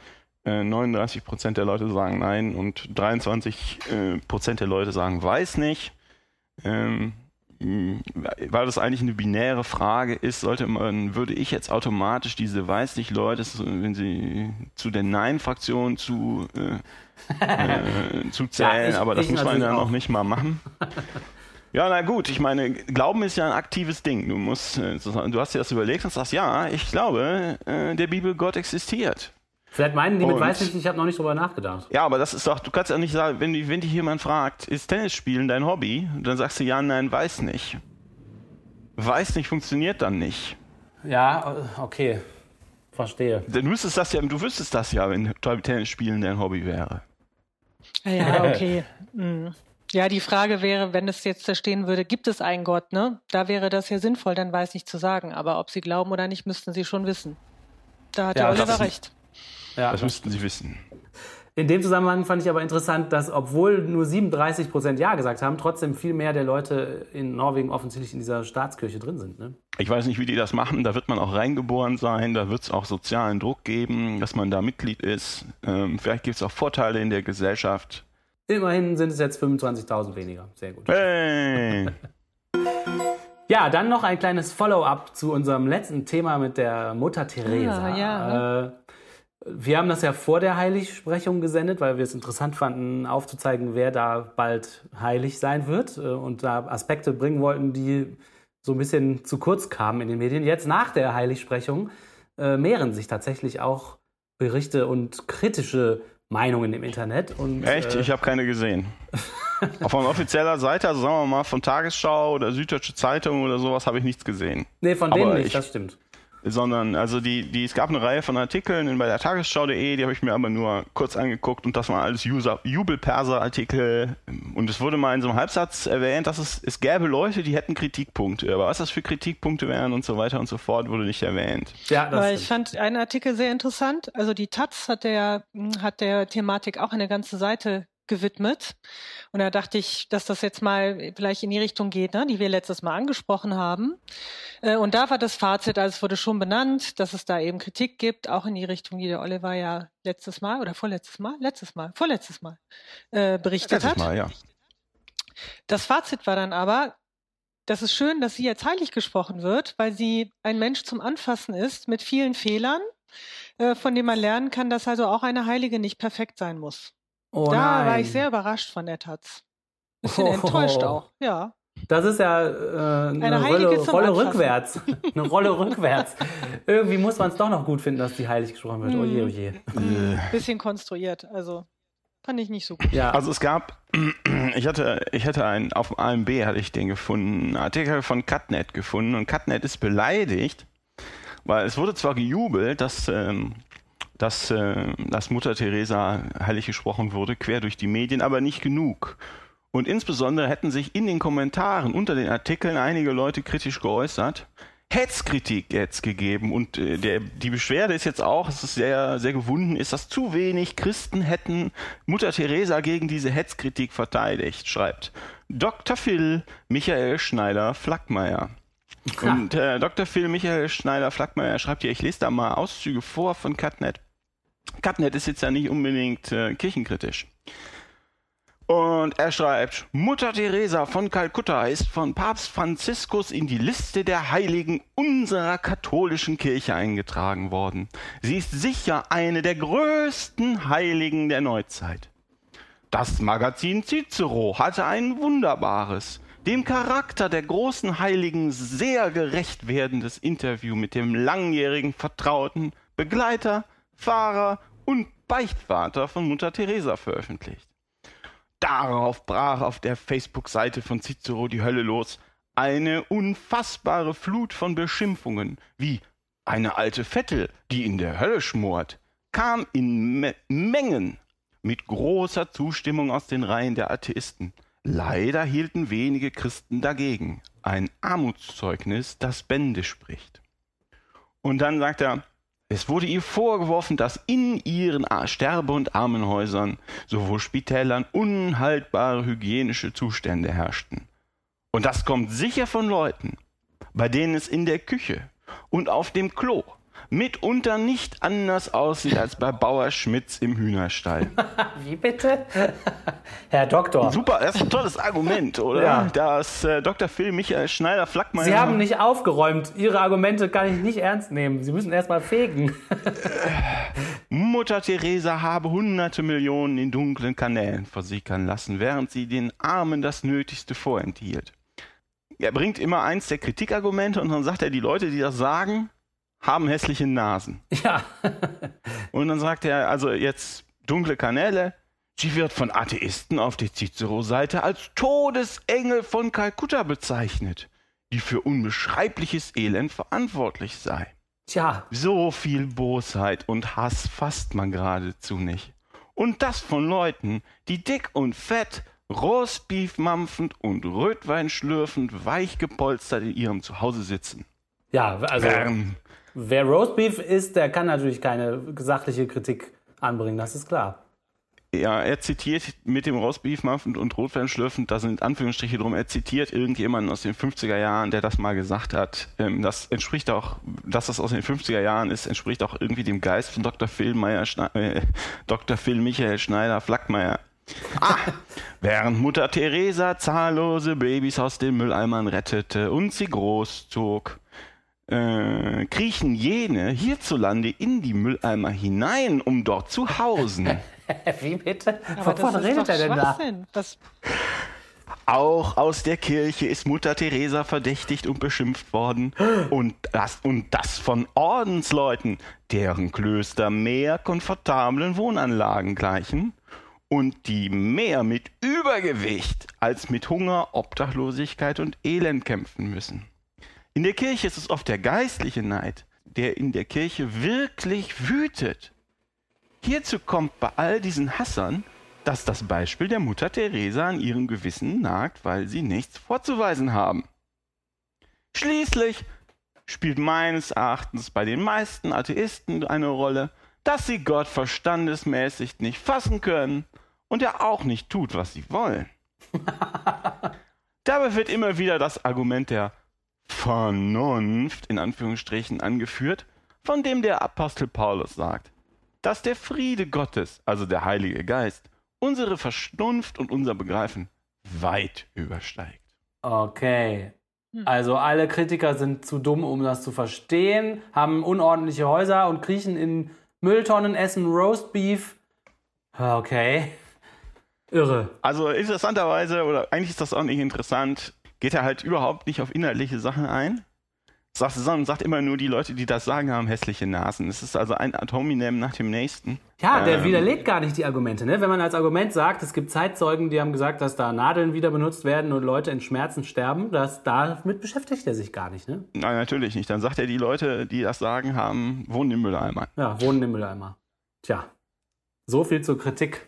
39 Prozent der Leute sagen nein und 23 äh, Prozent der Leute sagen weiß nicht. Ähm, weil das eigentlich eine binäre Frage ist, sollte man, würde ich jetzt automatisch diese weiß nicht Leute, wenn sie zu der Nein-Fraktion zu äh, äh, zu zählen, ich- aber das muss man ja noch auch. nicht mal machen. Ja, na gut, ich meine, Glauben ist ja ein aktives Ding. Du musst, äh, du hast dir das überlegt und sagst, ja, ich glaube, äh, der Bibel Gott existiert. Vielleicht meinen die mit weiß nicht, ich habe noch nicht drüber nachgedacht. Ja, aber das ist doch, du kannst ja nicht sagen, wenn, wenn dich jemand fragt, ist Tennis spielen dein Hobby? Dann sagst du ja, nein, weiß nicht. Weiß nicht funktioniert dann nicht. Ja, äh, okay. Verstehe. Du wüsstest das ja, du wüsstest das ja, wenn Tennis spielen dein Hobby wäre. Ah Ja, okay. Hm. Ja, die Frage wäre, wenn es jetzt da stehen würde, gibt es einen Gott, ne? Da wäre das ja sinnvoll, dann weiß nicht zu sagen. Aber ob sie glauben oder nicht, müssten sie schon wissen. Da hat Ja, der Oliver recht. Ja, Das müssten sie wissen. In dem Zusammenhang fand ich aber interessant, dass obwohl nur 37 Prozent Ja gesagt haben, trotzdem viel mehr der Leute in Norwegen offensichtlich in dieser Staatskirche drin sind. Ne? Ich weiß nicht, wie die das machen. Da wird man auch reingeboren sein. Da wird es auch sozialen Druck geben, dass man da Mitglied ist. Ähm, vielleicht gibt es auch Vorteile in der Gesellschaft. Immerhin sind es jetzt 25.000 weniger. Sehr gut. Hey! Ja, dann noch ein kleines Follow-up zu unserem letzten Thema mit der Mutter Teresa. Ah, ja. Äh, wir haben das ja vor der Heiligsprechung gesendet, weil wir es interessant fanden, aufzuzeigen, wer da bald heilig sein wird äh, und da Aspekte bringen wollten, die so ein bisschen zu kurz kamen in den Medien. Jetzt nach der Heiligsprechung äh, mehren sich tatsächlich auch Berichte und kritische Meinungen im Internet. Und, Echt? Äh, Ich habe keine gesehen. Auf einer offizieller Seite, also sagen wir mal von Tagesschau oder Süddeutsche Zeitung oder sowas, habe ich nichts gesehen. nee, von aber denen nicht, ich- das stimmt. Sondern, also die, die, es gab eine Reihe von Artikeln in, bei der Tagesschau.de, die habe ich mir aber nur kurz angeguckt und das waren alles Jubelperser-Artikel. Und es wurde mal in so einem Halbsatz erwähnt, dass es, es gäbe Leute, die hätten Kritikpunkte. Aber was das für Kritikpunkte wären und so weiter und so fort, wurde nicht erwähnt. Ja, das Aber ich fand einen Artikel sehr interessant. Also die Taz hat der, hat der Thematik auch eine ganze Seite gewidmet. Und da dachte ich, dass das jetzt mal vielleicht in die Richtung geht, ne, die wir letztes Mal angesprochen haben. Äh, Und da war das Fazit, also es wurde schon benannt, dass es da eben Kritik gibt, auch in die Richtung, die der Oliver ja letztes Mal oder vorletztes Mal, letztes Mal, vorletztes Mal äh, berichtet Letztes hat. Mal, ja. Das Fazit war dann aber, das ist schön, dass sie jetzt heilig gesprochen wird, weil sie ein Mensch zum Anfassen ist mit vielen Fehlern, äh, von denen man lernen kann, dass also auch eine Heilige nicht perfekt sein muss. Oh da war nein. ich sehr überrascht von der Taz. Bisschen Oh. enttäuscht auch, ja. Das ist ja äh, eine, Eine Rolle, Rolle rückwärts. eine Rolle rückwärts. Irgendwie muss man es doch noch gut finden, dass die heilig gesprochen wird. Mhm. Oje, oje. Bisschen konstruiert, also fand ich nicht so gut. Ja, Also es gab, ich hatte, ich hatte einen, auf AMB hatte ich den gefunden, einen Artikel von Cutnet gefunden und Cutnet ist beleidigt, weil es wurde zwar gejubelt, dass, ähm, dass, äh, dass Mutter Teresa heilig gesprochen wurde, quer durch die Medien, aber nicht genug. Und insbesondere hätten sich in den Kommentaren unter den Artikeln einige Leute kritisch geäußert. Hetzkritik jetzt gegeben und äh, der, die Beschwerde ist jetzt auch, es ist sehr, sehr gewunden, ist, dass zu wenig Christen hätten Mutter Teresa gegen diese Hetzkritik verteidigt, schreibt Dr. Phil Michael Schneider-Flackmeier. Und äh, Dr. Phil Michael Schneider-Flackmeier schreibt hier, ich lese da mal Auszüge vor von Cutnet. Cutnet ist jetzt ja nicht unbedingt äh, kirchenkritisch. Und er schreibt, Mutter Teresa von Kalkutta ist von Papst Franziskus in die Liste der Heiligen unserer katholischen Kirche eingetragen worden. Sie ist sicher eine der größten Heiligen der Neuzeit. Das Magazin Cicero hatte ein wunderbares, dem Charakter der großen Heiligen sehr gerecht werdendes Interview mit dem langjährigen Vertrauten, Begleiter, Fahrer und Beichtvater von Mutter Teresa veröffentlicht. Darauf brach auf der Facebook-Seite von Cicero die Hölle los. Eine unfassbare Flut von Beschimpfungen, wie eine alte Vettel, die in der Hölle schmort, kam in Me Mengen mit großer Zustimmung aus den Reihen der Atheisten. Leider hielten wenige Christen dagegen. Ein Armutszeugnis, das Bände spricht. Und dann sagt er, es wurde ihr vorgeworfen, dass in ihren Sterbe- und Armenhäusern, sowohl Spitälern, unhaltbare hygienische Zustände herrschten. Und das kommt sicher von Leuten, bei denen es in der Küche und auf dem Klo mitunter nicht anders aussieht als bei Bauer Schmitz im Hühnerstall. Wie bitte? Herr Doktor. Super, das ist ein tolles Argument, oder? Ja. Das äh, Dr. Phil Michael Schneider-Flackmeier. Sie haben nicht aufgeräumt. Ihre Argumente kann ich nicht ernst nehmen. Sie müssen erst mal fegen. Mutter Teresa habe hunderte Millionen in dunklen Kanälen versickern lassen, während sie den Armen das Nötigste vorenthielt. Er bringt immer eins der Kritikargumente und dann sagt er, die Leute, die das sagen, haben hässliche Nasen. Ja. Und dann sagt er, also jetzt dunkle Kanäle, sie wird von Atheisten auf der Cicero-Seite als Todesengel von Kalkutta bezeichnet, die für unbeschreibliches Elend verantwortlich sei. Tja. So viel Bosheit und Hass fasst man geradezu nicht. Und das von Leuten, die dick und fett, Roastbeef mampfend und Rötwein schlürfend, weich gepolstert in ihrem Zuhause sitzen. Ja, also Ähm, wer Roastbeef isst, der kann natürlich keine sachliche Kritik anbringen, das ist klar. ja, er zitiert mit dem Roastbeef mampfend und Rotwein schlürfend, da sind Anführungsstriche drum, er zitiert irgendjemanden aus den 50er Jahren, der das mal gesagt hat. Ähm, das entspricht auch, dass das aus den 50er Jahren ist, entspricht auch irgendwie dem Geist von Dr. Phil Meyer, Schne äh, Dr. Phil Michael Schneider Flackmeier. Ah, während Mutter Teresa zahllose Babys aus den Mülleimern rettete und sie großzog, äh, kriechen jene hierzulande in die Mülleimer hinein, um dort zu hausen. Wie bitte? Aber Wovon redet er denn da? Das, Auch aus der Kirche ist Mutter Teresa verdächtigt und beschimpft worden. Und das, und das von Ordensleuten, deren Klöster mehr komfortablen Wohnanlagen gleichen und die mehr mit Übergewicht als mit Hunger, Obdachlosigkeit und Elend kämpfen müssen. In der Kirche ist es oft der geistliche Neid, der in der Kirche wirklich wütet. Hierzu kommt bei all diesen Hassern, dass das Beispiel der Mutter Teresa an ihrem Gewissen nagt, weil sie nichts vorzuweisen haben. Schließlich spielt meines Erachtens bei den meisten Atheisten eine Rolle, dass sie Gott verstandesmäßig nicht fassen können und er auch nicht tut, was sie wollen. Dabei wird immer wieder das Argument der Vernunft in Anführungsstrichen angeführt, von dem der Apostel Paulus sagt, dass der Friede Gottes, also der Heilige Geist, unsere Vernunft und unser Begreifen weit übersteigt. Okay. Also alle Kritiker sind zu dumm, um das zu verstehen, haben unordentliche Häuser und kriechen in Mülltonnen, essen Roastbeef. Okay. Irre. Also interessanterweise, oder eigentlich ist das auch nicht interessant, geht er halt überhaupt nicht auf inhaltliche Sachen ein, sagt, sagt immer nur, die Leute, die das sagen, haben hässliche Nasen. Es ist also ein Atominem nach dem nächsten. Ja, der Ähm, widerlegt gar nicht die Argumente. Ne? Wenn man als Argument sagt, es gibt Zeitzeugen, die haben gesagt, dass da Nadeln wieder benutzt werden und Leute in Schmerzen sterben, das, damit beschäftigt er sich gar nicht. Ne? Nein, natürlich nicht. Dann sagt er, die Leute, die das sagen, haben, wohnen im Mülleimer. Ja, wohnen im Mülleimer. Tja, so viel zur Kritik.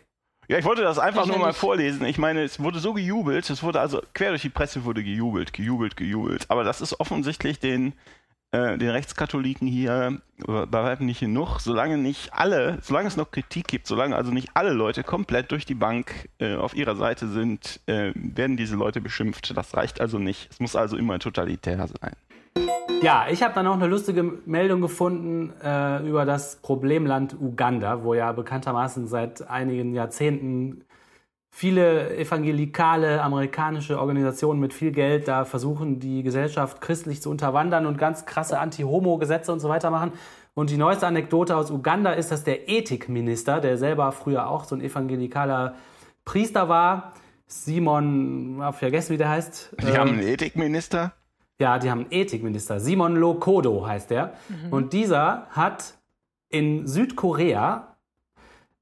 Ja, ich wollte das einfach nur mal vorlesen. Ich meine, es wurde so gejubelt, es wurde also quer durch die Presse wurde gejubelt, gejubelt, gejubelt. Aber das ist offensichtlich den, äh, den Rechtskatholiken hier äh, bei weitem nicht genug. Solange nicht alle, solange es noch Kritik gibt, solange also nicht alle Leute komplett durch die Bank äh, auf ihrer Seite sind, äh, werden diese Leute beschimpft. Das reicht also nicht. Es muss also immer totalitär sein. Ja, ich habe dann noch eine lustige Meldung gefunden äh, über das Problemland Uganda, wo ja bekanntermaßen seit einigen Jahrzehnten viele evangelikale amerikanische Organisationen mit viel Geld da versuchen, die Gesellschaft christlich zu unterwandern und ganz krasse Anti-Homo-Gesetze und so weiter machen. Und die neueste Anekdote aus Uganda ist, dass der Ethikminister, der selber früher auch so ein evangelikaler Priester war, Simon, hab vergessen, wie der heißt. Die haben einen Ethikminister. Ja, die haben einen Ethikminister. Simon Lokodo heißt der. Und dieser hat in Südkorea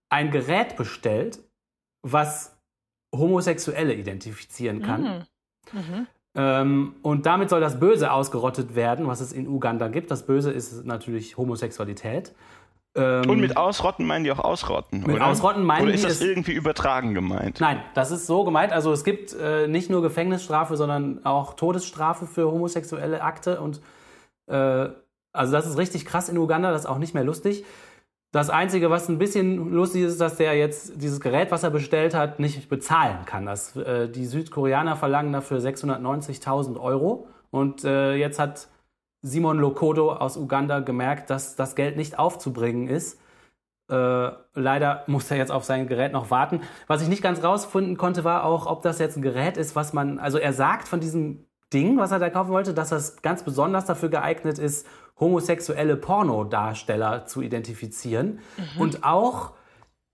ein Gerät bestellt, was Homosexuelle identifizieren kann. Ähm, und damit soll das Böse ausgerottet werden, was es in Uganda gibt. Das Böse ist natürlich Homosexualität. Ähm, Und mit Ausrotten meinen die auch Ausrotten, Mit oder? Ausrotten meinen Oder die ist das es- irgendwie übertragen gemeint? Nein, das ist so gemeint. Also es gibt äh, nicht nur Gefängnisstrafe, sondern auch Todesstrafe für homosexuelle Akte. Und äh, also das ist richtig krass in Uganda, das ist auch nicht mehr lustig. Das Einzige, was ein bisschen lustig ist, ist, dass der jetzt dieses Gerät, was er bestellt hat, nicht bezahlen kann. Das, äh, die Südkoreaner verlangen dafür 690.000 Euro. Und äh, jetzt hat Simon Lokodo aus Uganda gemerkt, dass das Geld nicht aufzubringen ist. Äh, leider muss er jetzt auf sein Gerät noch warten. Was ich nicht ganz rausfinden konnte, war auch, ob das jetzt ein Gerät ist, was man, also er sagt von diesem Ding, was er da kaufen wollte, dass das ganz besonders dafür geeignet ist, homosexuelle Pornodarsteller zu identifizieren und auch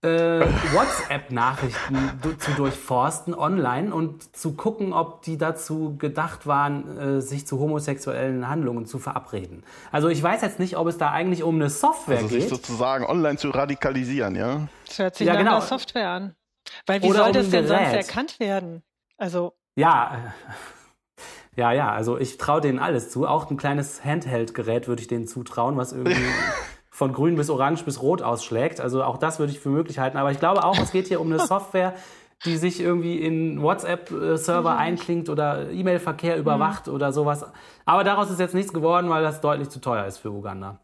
äh, WhatsApp-Nachrichten du zu durchforsten online und zu gucken, ob die dazu gedacht waren, äh, sich zu homosexuellen Handlungen zu verabreden. Also ich weiß jetzt nicht, ob es da eigentlich um eine Software Also sich geht. sozusagen online zu radikalisieren, ja? Das hört sich Ja, nach genau. einer Software an. Weil wie Oder soll das denn sonst Gerät. erkannt werden? Also, Ja, äh, ja, ja, also ich traue denen alles zu. Auch ein kleines Handheld-Gerät würde ich denen zutrauen, was irgendwie von grün bis orange bis rot ausschlägt. Also auch das würde ich für möglich halten. Aber ich glaube auch, es geht hier um eine Software, die sich irgendwie in WhatsApp-Server einklingt oder E-Mail-Verkehr überwacht oder sowas. Aber daraus ist jetzt nichts geworden, weil das deutlich zu teuer ist für Uganda.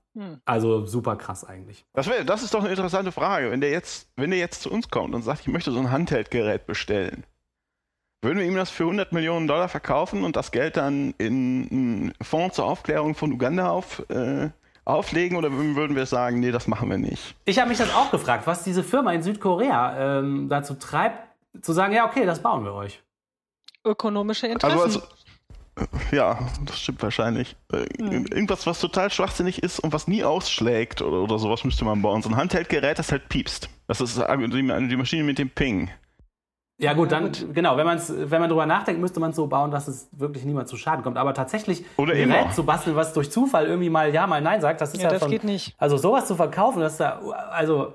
Also super krass eigentlich. Das, wär, das ist doch eine interessante Frage. Wenn der, jetzt, wenn der jetzt zu uns kommt und sagt, ich möchte so ein Handheldgerät bestellen, würden wir ihm das für 100 Millionen Dollar verkaufen und das Geld dann in einen Fonds zur Aufklärung von Uganda auf, äh, auflegen oder würden wir sagen, nee, das machen wir nicht? Ich habe mich das auch gefragt, was diese Firma in Südkorea ähm, dazu treibt, zu sagen, ja, okay, das bauen wir euch. ökonomische Interessen. Also, also ja, das stimmt wahrscheinlich. Äh, Irgendwas, was total schwachsinnig ist und was nie ausschlägt oder, oder sowas müsste man bauen. So ein Handheldgerät, das halt piepst. Das ist äh, die Maschine mit dem Ping. Ja gut, dann gut. genau, wenn man wenn man drüber nachdenkt, müsste man es so bauen, dass es wirklich niemand zu Schaden kommt. Aber tatsächlich Oder ein. Gerät zu basteln, was durch Zufall irgendwie mal ja, mal nein sagt, das ist ja, ja, das von, geht nicht. Also sowas zu verkaufen, das ist da also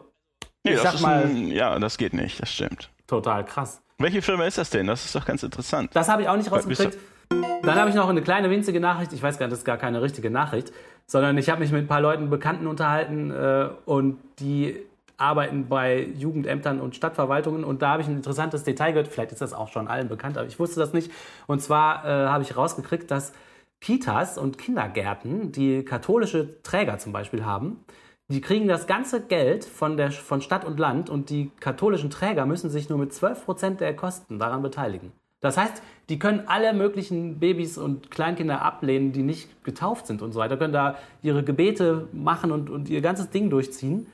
Nee, ich das sag ist mal ein, ja, das geht nicht, das stimmt. total krass. Welche Firma ist das denn? Das ist doch ganz interessant. Das habe ich auch nicht rausgekriegt. Dann habe ich noch eine kleine winzige Nachricht. Ich weiß gar nicht, das ist gar keine richtige Nachricht, sondern ich habe mich mit ein paar Leuten Bekannten unterhalten äh, und die arbeiten bei Jugendämtern und Stadtverwaltungen und da habe ich ein interessantes Detail gehört. Vielleicht ist das auch schon allen bekannt, aber ich wusste das nicht. Und zwar äh, habe ich rausgekriegt, dass Kitas und Kindergärten, die katholische Träger zum Beispiel haben, die kriegen das ganze Geld von, der, von Stadt und Land und die katholischen Träger müssen sich nur mit 12% der Kosten daran beteiligen. Das heißt, die können alle möglichen Babys und Kleinkinder ablehnen, die nicht getauft sind und so weiter, können da ihre Gebete machen und, und ihr ganzes Ding durchziehen,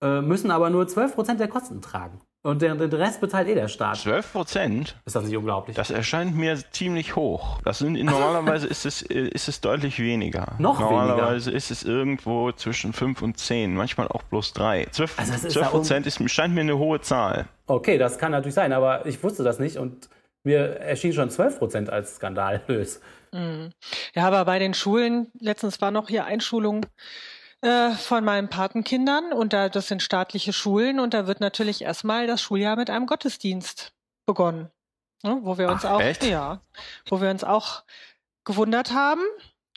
müssen aber nur 12% der Kosten tragen. Und den, Rest bezahlt eh der Staat. 12 Prozent? Ist das nicht unglaublich? Das erscheint mir ziemlich hoch. Das sind, normalerweise ist es, äh, ist es deutlich weniger. Noch normalerweise ist es irgendwo zwischen 5 und 10, manchmal auch bloß 3. 12, Also ist 12 ja Prozent ist, scheint mir eine hohe Zahl. Okay, das kann natürlich sein, aber ich wusste das nicht und mir erschien schon 12% als skandalös. Ja, aber bei den Schulen, letztens war noch hier Einschulung äh, von meinen Patenkindern und da, das sind staatliche Schulen und da wird natürlich erstmal das Schuljahr mit einem Gottesdienst begonnen. Ne, wo wir uns Ach, auch, echt? ja, wo wir uns auch gewundert haben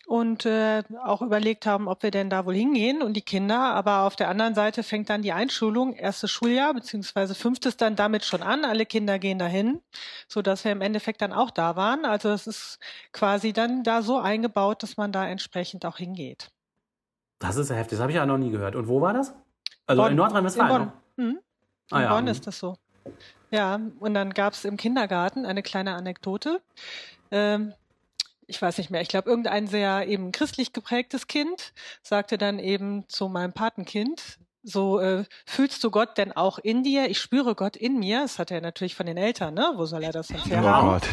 und äh, auch überlegt haben, ob wir denn da wohl hingehen und die Kinder. Aber auf der anderen Seite fängt dann die Einschulung, erstes Schuljahr beziehungsweise fünftes dann damit schon an. Alle Kinder gehen dahin, so dass wir im Endeffekt dann auch da waren. Also es ist quasi dann da so eingebaut, dass man da entsprechend auch hingeht. Das ist ja heftig, das habe ich ja noch nie gehört. Und wo war das? Also Bonn. in Nordrhein-Westfalen. In Bonn. Mhm. Ah, In ja. Bonn ist das so. Ja, und dann gab es im Kindergarten eine kleine Anekdote. Ähm, ich weiß nicht mehr, ich glaube, irgendein sehr eben christlich geprägtes Kind sagte dann eben zu meinem Patenkind, so äh, fühlst du Gott denn auch in dir? Ich spüre Gott in mir. Das hat er natürlich von den Eltern, ne? Wo soll er das Oh herhaben? Gott.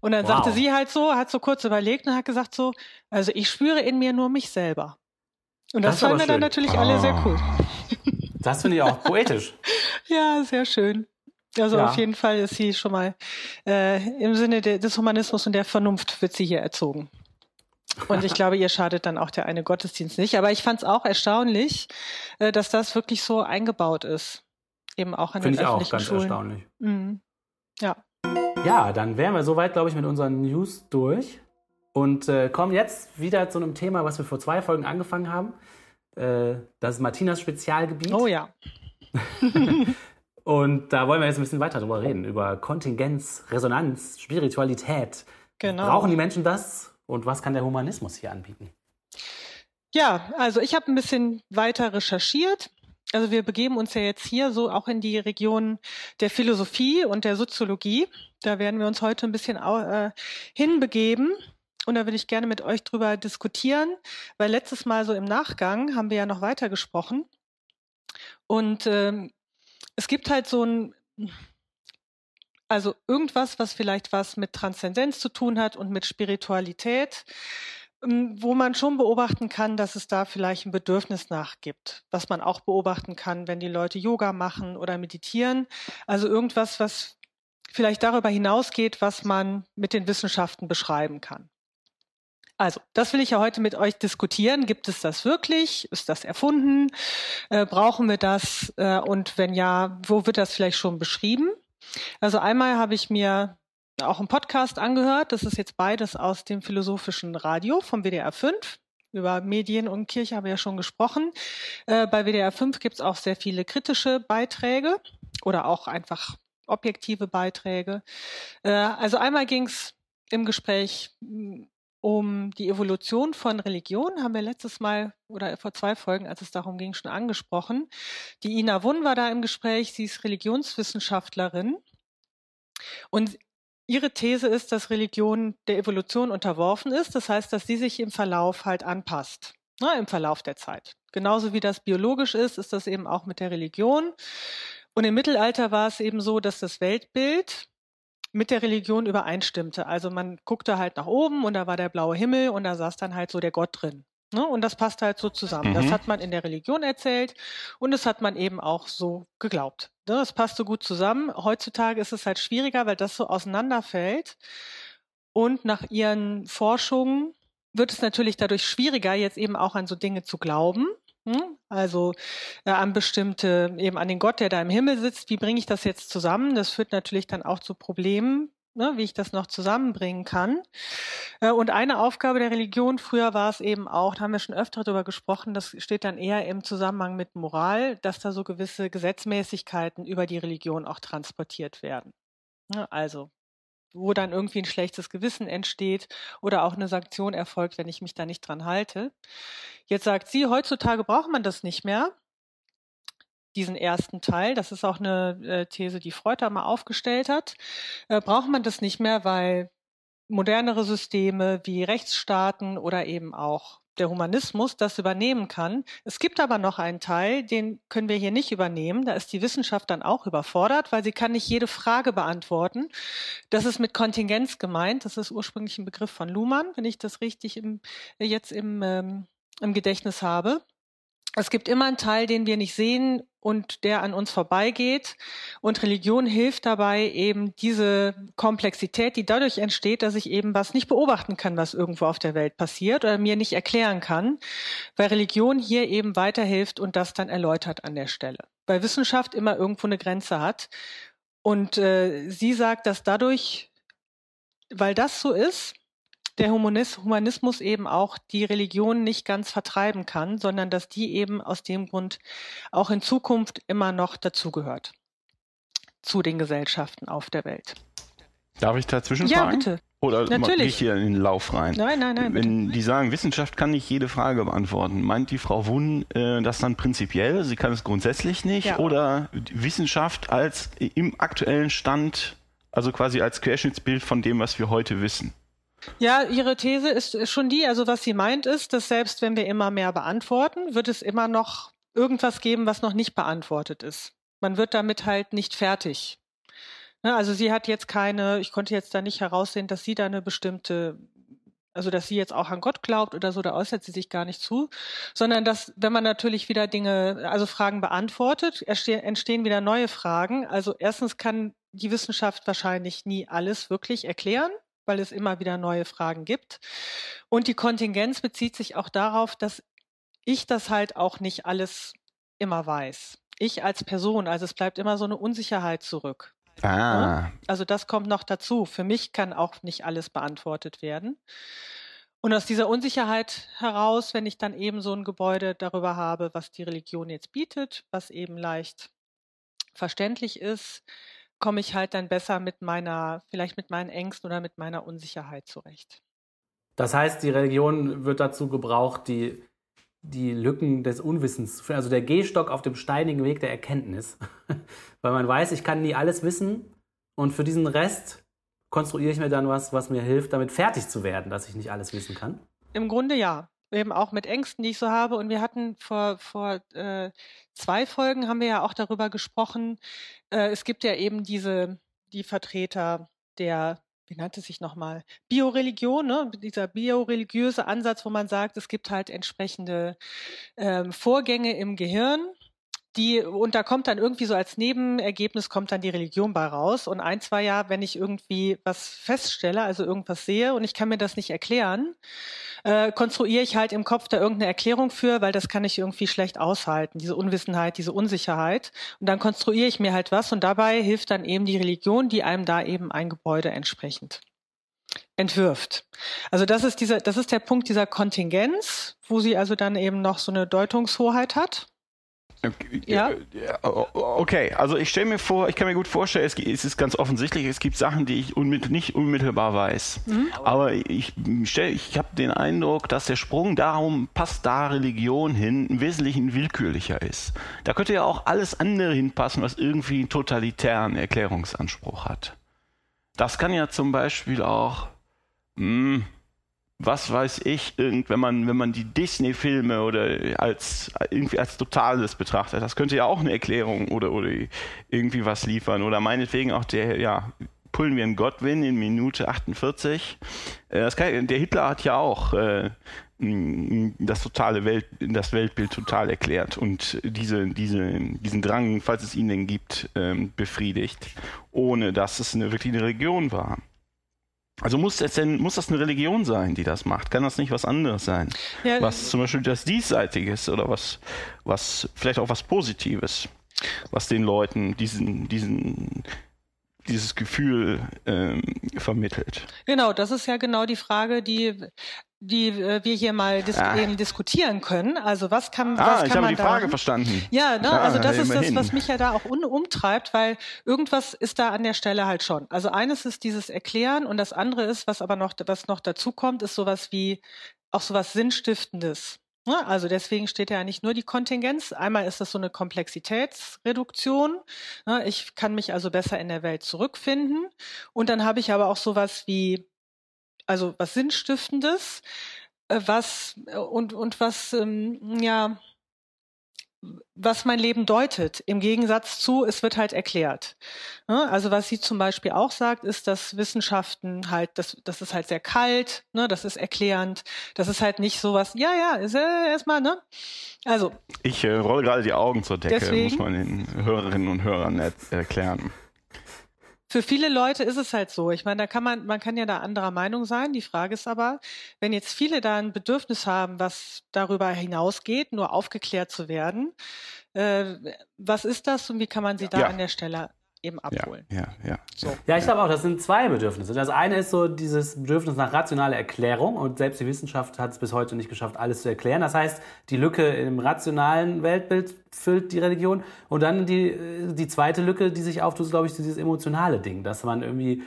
Und dann Wow. sagte sie halt so, hat so kurz überlegt und hat gesagt so, also ich spüre in mir nur mich selber. Und Das das, fanden wir dann natürlich alle sehr cool. Das finde ich auch poetisch. Ja, sehr schön. Also Ja. auf jeden Fall ist sie schon mal äh, im Sinne de, des Humanismus und der Vernunft wird sie hier erzogen. Und ich glaube, ihr schadet dann auch der eine Gottesdienst nicht. Aber ich fand es auch erstaunlich, äh, dass das wirklich so eingebaut ist. Eben auch an Finde den ich auch öffentlichen ganz Schulen. erstaunlich. Mhm. Ja. Ja, dann wären wir soweit, glaube ich, mit unseren News durch und äh, kommen jetzt wieder zu einem Thema, was wir vor zwei Folgen angefangen haben. Äh, das ist Martinas Spezialgebiet. Oh ja. Und da wollen wir jetzt ein bisschen weiter drüber reden, über Kontingenz, Resonanz, Spiritualität. Genau. Brauchen die Menschen das? Und was kann der Humanismus hier anbieten? Ja, also ich habe ein bisschen weiter recherchiert. Also wir begeben uns ja jetzt hier so auch in die Region der Philosophie und der Soziologie. Da werden wir uns heute ein bisschen äh, hinbegeben. Und da würde ich gerne mit euch drüber diskutieren, weil letztes Mal so im Nachgang haben wir ja noch weiter gesprochen. Und ähm, es gibt halt so ein, also irgendwas, was vielleicht was mit Transzendenz zu tun hat und mit Spiritualität, ähm, wo man schon beobachten kann, dass es da vielleicht ein Bedürfnis nach gibt, was man auch beobachten kann, wenn die Leute Yoga machen oder meditieren. Also irgendwas, was vielleicht darüber hinausgeht, was man mit den Wissenschaften beschreiben kann. Also, das will ich ja heute mit euch diskutieren. Gibt es das wirklich? Ist das erfunden? Äh, brauchen wir das? Äh, und wenn ja, wo wird das vielleicht schon beschrieben? Also einmal habe ich mir auch einen Podcast angehört. Das ist jetzt beides aus dem philosophischen Radio vom WDR 5. Über Medien und Kirche haben wir ja schon gesprochen. Äh, bei WDR 5 gibt es auch sehr viele kritische Beiträge oder auch einfach objektive Beiträge. Äh, also einmal ging es im Gespräch mh, um die Evolution von Religion, haben wir letztes Mal oder vor zwei Folgen, als es darum ging, schon angesprochen. Die Ina Wunn war da im Gespräch, sie ist Religionswissenschaftlerin. Und ihre These ist, dass Religion der Evolution unterworfen ist. Das heißt, dass sie sich im Verlauf halt anpasst, ne, im Verlauf der Zeit. Genauso wie das biologisch ist, ist das eben auch mit der Religion. Und im Mittelalter war es eben so, dass das Weltbild mit der Religion übereinstimmte. Also man guckte halt nach oben und da war der blaue Himmel und da saß dann halt so der Gott drin. Ne? Und das passt halt so zusammen. Mhm. Das hat man in der Religion erzählt und das hat man eben auch so geglaubt. Ne? Das passt so gut zusammen. Heutzutage ist es halt schwieriger, weil das so auseinanderfällt. Und nach ihren Forschungen wird es natürlich dadurch schwieriger, jetzt eben auch an so Dinge zu glauben. Hm? Also äh, an bestimmte, eben an den Gott, der da im Himmel sitzt. Wie bringe ich das jetzt zusammen? Das führt natürlich dann auch zu Problemen, ne, wie ich das noch zusammenbringen kann. Äh, und eine Aufgabe der Religion, früher war es eben auch, da haben wir schon öfter darüber gesprochen, das steht dann eher im Zusammenhang mit Moral, dass da so gewisse Gesetzmäßigkeiten über die Religion auch transportiert werden. Ne, also wo dann irgendwie ein schlechtes Gewissen entsteht oder auch eine Sanktion erfolgt, wenn ich mich da nicht dran halte. Jetzt sagt sie, heutzutage braucht man das nicht mehr, diesen ersten Teil. Das ist auch eine äh, These, die Freud da mal aufgestellt hat. Äh, braucht man das nicht mehr, weil modernere Systeme wie Rechtsstaaten oder eben auch der Humanismus das übernehmen kann. Es gibt aber noch einen Teil, den können wir hier nicht übernehmen. Da ist die Wissenschaft dann auch überfordert, weil sie kann nicht jede Frage beantworten. Das ist mit Kontingenz gemeint. Das ist ursprünglich ein Begriff von Luhmann, wenn ich das richtig im, jetzt im, ähm, im Gedächtnis habe. Es gibt immer einen Teil, den wir nicht sehen und der an uns vorbeigeht. Und Religion hilft dabei, eben diese Komplexität, die dadurch entsteht, dass ich eben was nicht beobachten kann, was irgendwo auf der Welt passiert oder mir nicht erklären kann, weil Religion hier eben weiterhilft und das dann erläutert an der Stelle. Weil Wissenschaft immer irgendwo eine Grenze hat. Und äh, sie sagt, dass dadurch, weil das so ist, der Humanis Humanismus eben auch die Religion nicht ganz vertreiben kann, sondern dass die eben aus dem Grund auch in Zukunft immer noch dazugehört zu den Gesellschaften auf der Welt. Darf ich dazwischen Ja, fragen? bitte. Oder Natürlich. gehe ich hier in den Lauf rein? Nein, nein, nein. Bitte. Wenn die sagen, Wissenschaft kann nicht jede Frage beantworten, meint die Frau Wunn äh, das dann prinzipiell? Sie kann es grundsätzlich nicht? Ja. Oder Wissenschaft als im aktuellen Stand, also quasi als Querschnittsbild von dem, was wir heute wissen? Ja, ihre These ist, schon die, also was sie meint ist, dass selbst wenn wir immer mehr beantworten, wird es immer noch irgendwas geben, was noch nicht beantwortet ist. Man wird damit halt nicht fertig. Ne, also sie hat jetzt keine, ich konnte jetzt da nicht heraussehen, dass sie da eine bestimmte also dass sie jetzt auch an Gott glaubt oder so, da äußert sie sich gar nicht zu, sondern dass, wenn man natürlich wieder Dinge, also Fragen beantwortet, entstehen wieder neue Fragen. Also erstens kann die Wissenschaft wahrscheinlich nie alles wirklich erklären, weil es immer wieder neue Fragen gibt. Und die Kontingenz bezieht sich auch darauf, dass ich das halt auch nicht alles immer weiß. Ich als Person, also es bleibt immer so eine Unsicherheit zurück. Ah. Also das kommt noch dazu. Für mich kann auch nicht alles beantwortet werden. Und aus dieser Unsicherheit heraus, wenn ich dann eben so ein Gebäude darüber habe, was die Religion jetzt bietet, was eben leicht verständlich ist, komme ich halt dann besser mit meiner, vielleicht mit meinen Ängsten oder mit meiner Unsicherheit zurecht. Das heißt, die Religion wird dazu gebraucht, die die Lücken des Unwissens, also der Gehstock auf dem steinigen Weg der Erkenntnis. Weil man weiß, ich kann nie alles wissen und für diesen Rest konstruiere ich mir dann was, was mir hilft, damit fertig zu werden, dass ich nicht alles wissen kann. Im Grunde ja. Eben auch mit Ängsten, die ich so habe. Und wir hatten vor, vor äh, zwei Folgen haben wir ja auch darüber gesprochen. Äh, es gibt ja eben diese, die Vertreter der wie nannte sich nochmal, Bioreligion, ne? dieser bioreligiöse Ansatz, wo man sagt, es gibt halt entsprechende ähm, Vorgänge im Gehirn, die, und da kommt dann irgendwie so als Nebenergebnis kommt dann die Religion bei raus. Und ein, zwei Jahre, wenn ich irgendwie was feststelle, also irgendwas sehe und ich kann mir das nicht erklären, äh, konstruiere ich halt im Kopf da irgendeine Erklärung für, weil das kann ich irgendwie schlecht aushalten, diese Unwissenheit, diese Unsicherheit. Und dann konstruiere ich mir halt was und dabei hilft dann eben die Religion, die einem da eben ein Gebäude entsprechend entwirft. Also das ist dieser, das ist der Punkt dieser Kontingenz, wo sie also dann eben noch so eine Deutungshoheit hat. Ja. Okay, also ich stelle mir vor, ich kann mir gut vorstellen, es, ist ganz offensichtlich, es gibt Sachen, die ich unmittel, nicht unmittelbar weiß. Mhm. Aber ich ich habe den Eindruck, dass der Sprung darum passt da Religion hin, im Wesentlichen willkürlicher ist. Da könnte ja auch alles andere hinpassen, was irgendwie einen totalitären Erklärungsanspruch hat. Das kann ja zum Beispiel auch, mh, hm, was weiß ich, irgend, wenn man, wenn man die Disney-Filme oder als irgendwie als Totales betrachtet, das könnte ja auch eine Erklärung oder, oder irgendwie was liefern. Oder meinetwegen auch der, ja, pullen wir einen Godwin in Minute 48. Äh, kann, der Hitler hat ja auch äh, das totale Welt, das Weltbild total erklärt und diese, diese, diesen Drang, falls es ihn denn gibt, ähm, befriedigt, ohne dass es eine, wirklich eine Region war. Also muss das denn, muss das eine Religion sein, die das macht? Kann das nicht was anderes sein? Ja, was zum Beispiel das Diesseitiges oder was, was, vielleicht auch was Positives, was den Leuten diesen, diesen, dieses Gefühl ähm, vermittelt. Genau, das ist ja genau die Frage, die die äh, wir hier mal dis ah. eben diskutieren können. Also was kann, ah, was ich kann habe die Frage verstanden. Ja, ne? also das ist das, was mich ja da auch umtreibt, weil irgendwas ist da an der Stelle halt schon. Also eines ist dieses Erklären und das andere ist, was aber noch, was noch dazu kommt, ist sowas wie auch sowas Sinnstiftendes. Ne? Also deswegen steht ja nicht nur die Kontingenz. Einmal ist das so eine Komplexitätsreduktion. Ne? Ich kann mich also besser in der Welt zurückfinden. Und dann habe ich aber auch sowas wie also was Sinnstiftendes, äh, was äh, und und was ähm, ja was mein Leben deutet, im Gegensatz zu, es wird halt erklärt. Ne? Also was sie zum Beispiel auch sagt, ist, dass Wissenschaften halt, das, das ist halt sehr kalt, ne? das ist erklärend, das ist halt nicht sowas, ja, ja, ist äh, erstmal, ne? Also. Ich äh, rolle gerade die Augen zur Decke, deswegen, muss man den Hörerinnen und Hörern erklären für viele Leute ist es halt so. Ich meine, da kann man, man kann ja da anderer Meinung sein. Die Frage ist aber, wenn jetzt viele da ein Bedürfnis haben, was darüber hinausgeht, nur aufgeklärt zu werden, äh, was ist das und wie kann man sie da ja. an der Stelle eben abholen. Ja, ja. Ja, so. ja ich glaube auch, das sind zwei Bedürfnisse. Das eine ist so dieses Bedürfnis nach rationaler Erklärung und selbst die Wissenschaft hat es bis heute nicht geschafft, alles zu erklären. Das heißt, die Lücke im rationalen Weltbild füllt die Religion und dann die, die zweite Lücke, die sich auftut, ist, glaube ich, dieses emotionale Ding, dass man irgendwie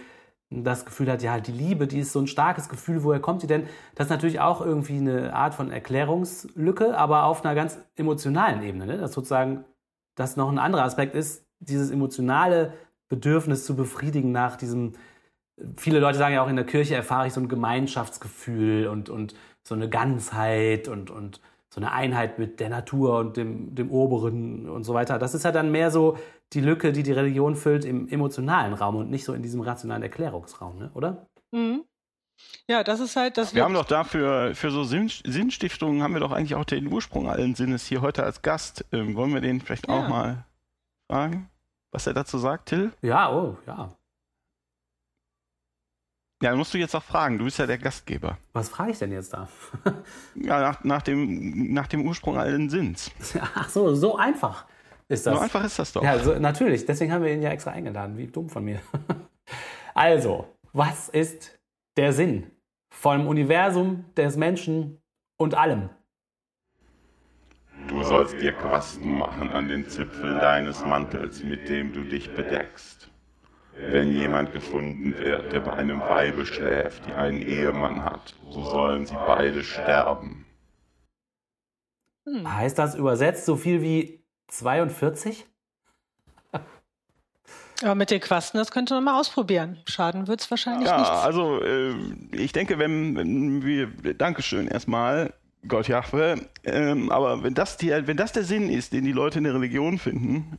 das Gefühl hat, ja, die Liebe, die ist so ein starkes Gefühl, woher kommt die denn? Das ist natürlich auch irgendwie eine Art von Erklärungslücke, aber auf einer ganz emotionalen Ebene. Ne? Das sozusagen, das noch ein anderer Aspekt ist, dieses emotionale Bedürfnis zu befriedigen nach diesem, viele Leute sagen ja auch in der Kirche erfahre ich so ein Gemeinschaftsgefühl und, und so eine Ganzheit und, und so eine Einheit mit der Natur und dem, dem Oberen und so weiter. Das ist ja dann mehr so die Lücke, die die Religion füllt im emotionalen Raum und nicht so in diesem rationalen Erklärungsraum, ne? oder? Mhm. Ja, das ist halt das. Wir haben doch dafür, für so Sinn, Sinnstiftungen haben wir doch eigentlich auch den Ursprung allen Sinnes hier heute als Gast. Ähm, wollen wir den vielleicht Ja. auch mal fragen, was er dazu sagt, Till? Ja, oh, ja. Ja, musst du jetzt auch fragen, du bist ja der Gastgeber. Was frage ich denn jetzt da? Ja, nach, nach, dem, nach dem Ursprung allen Sinns. Ach so, so einfach ist das. So einfach ist das doch. Ja, so, natürlich. Deswegen haben wir ihn ja extra eingeladen. Wie dumm von mir. Also, was ist der Sinn vom Universum, des Menschen und allem? Du sollst dir Quasten machen an den Zipfel deines Mantels, mit dem du dich bedeckst. Wenn jemand gefunden wird, der bei einem Weibe schläft, die einen Ehemann hat, so sollen sie beide sterben. Heißt das übersetzt so viel wie 42? Aber mit den Quasten, das könnte man mal ausprobieren. Schaden wird es wahrscheinlich Ja, nicht. also äh, ich denke, wenn, wenn wir, Dankeschön erstmal, Gott Jahwe, ähm, aber wenn das, die, wenn das der Sinn ist, den die Leute in der Religion finden,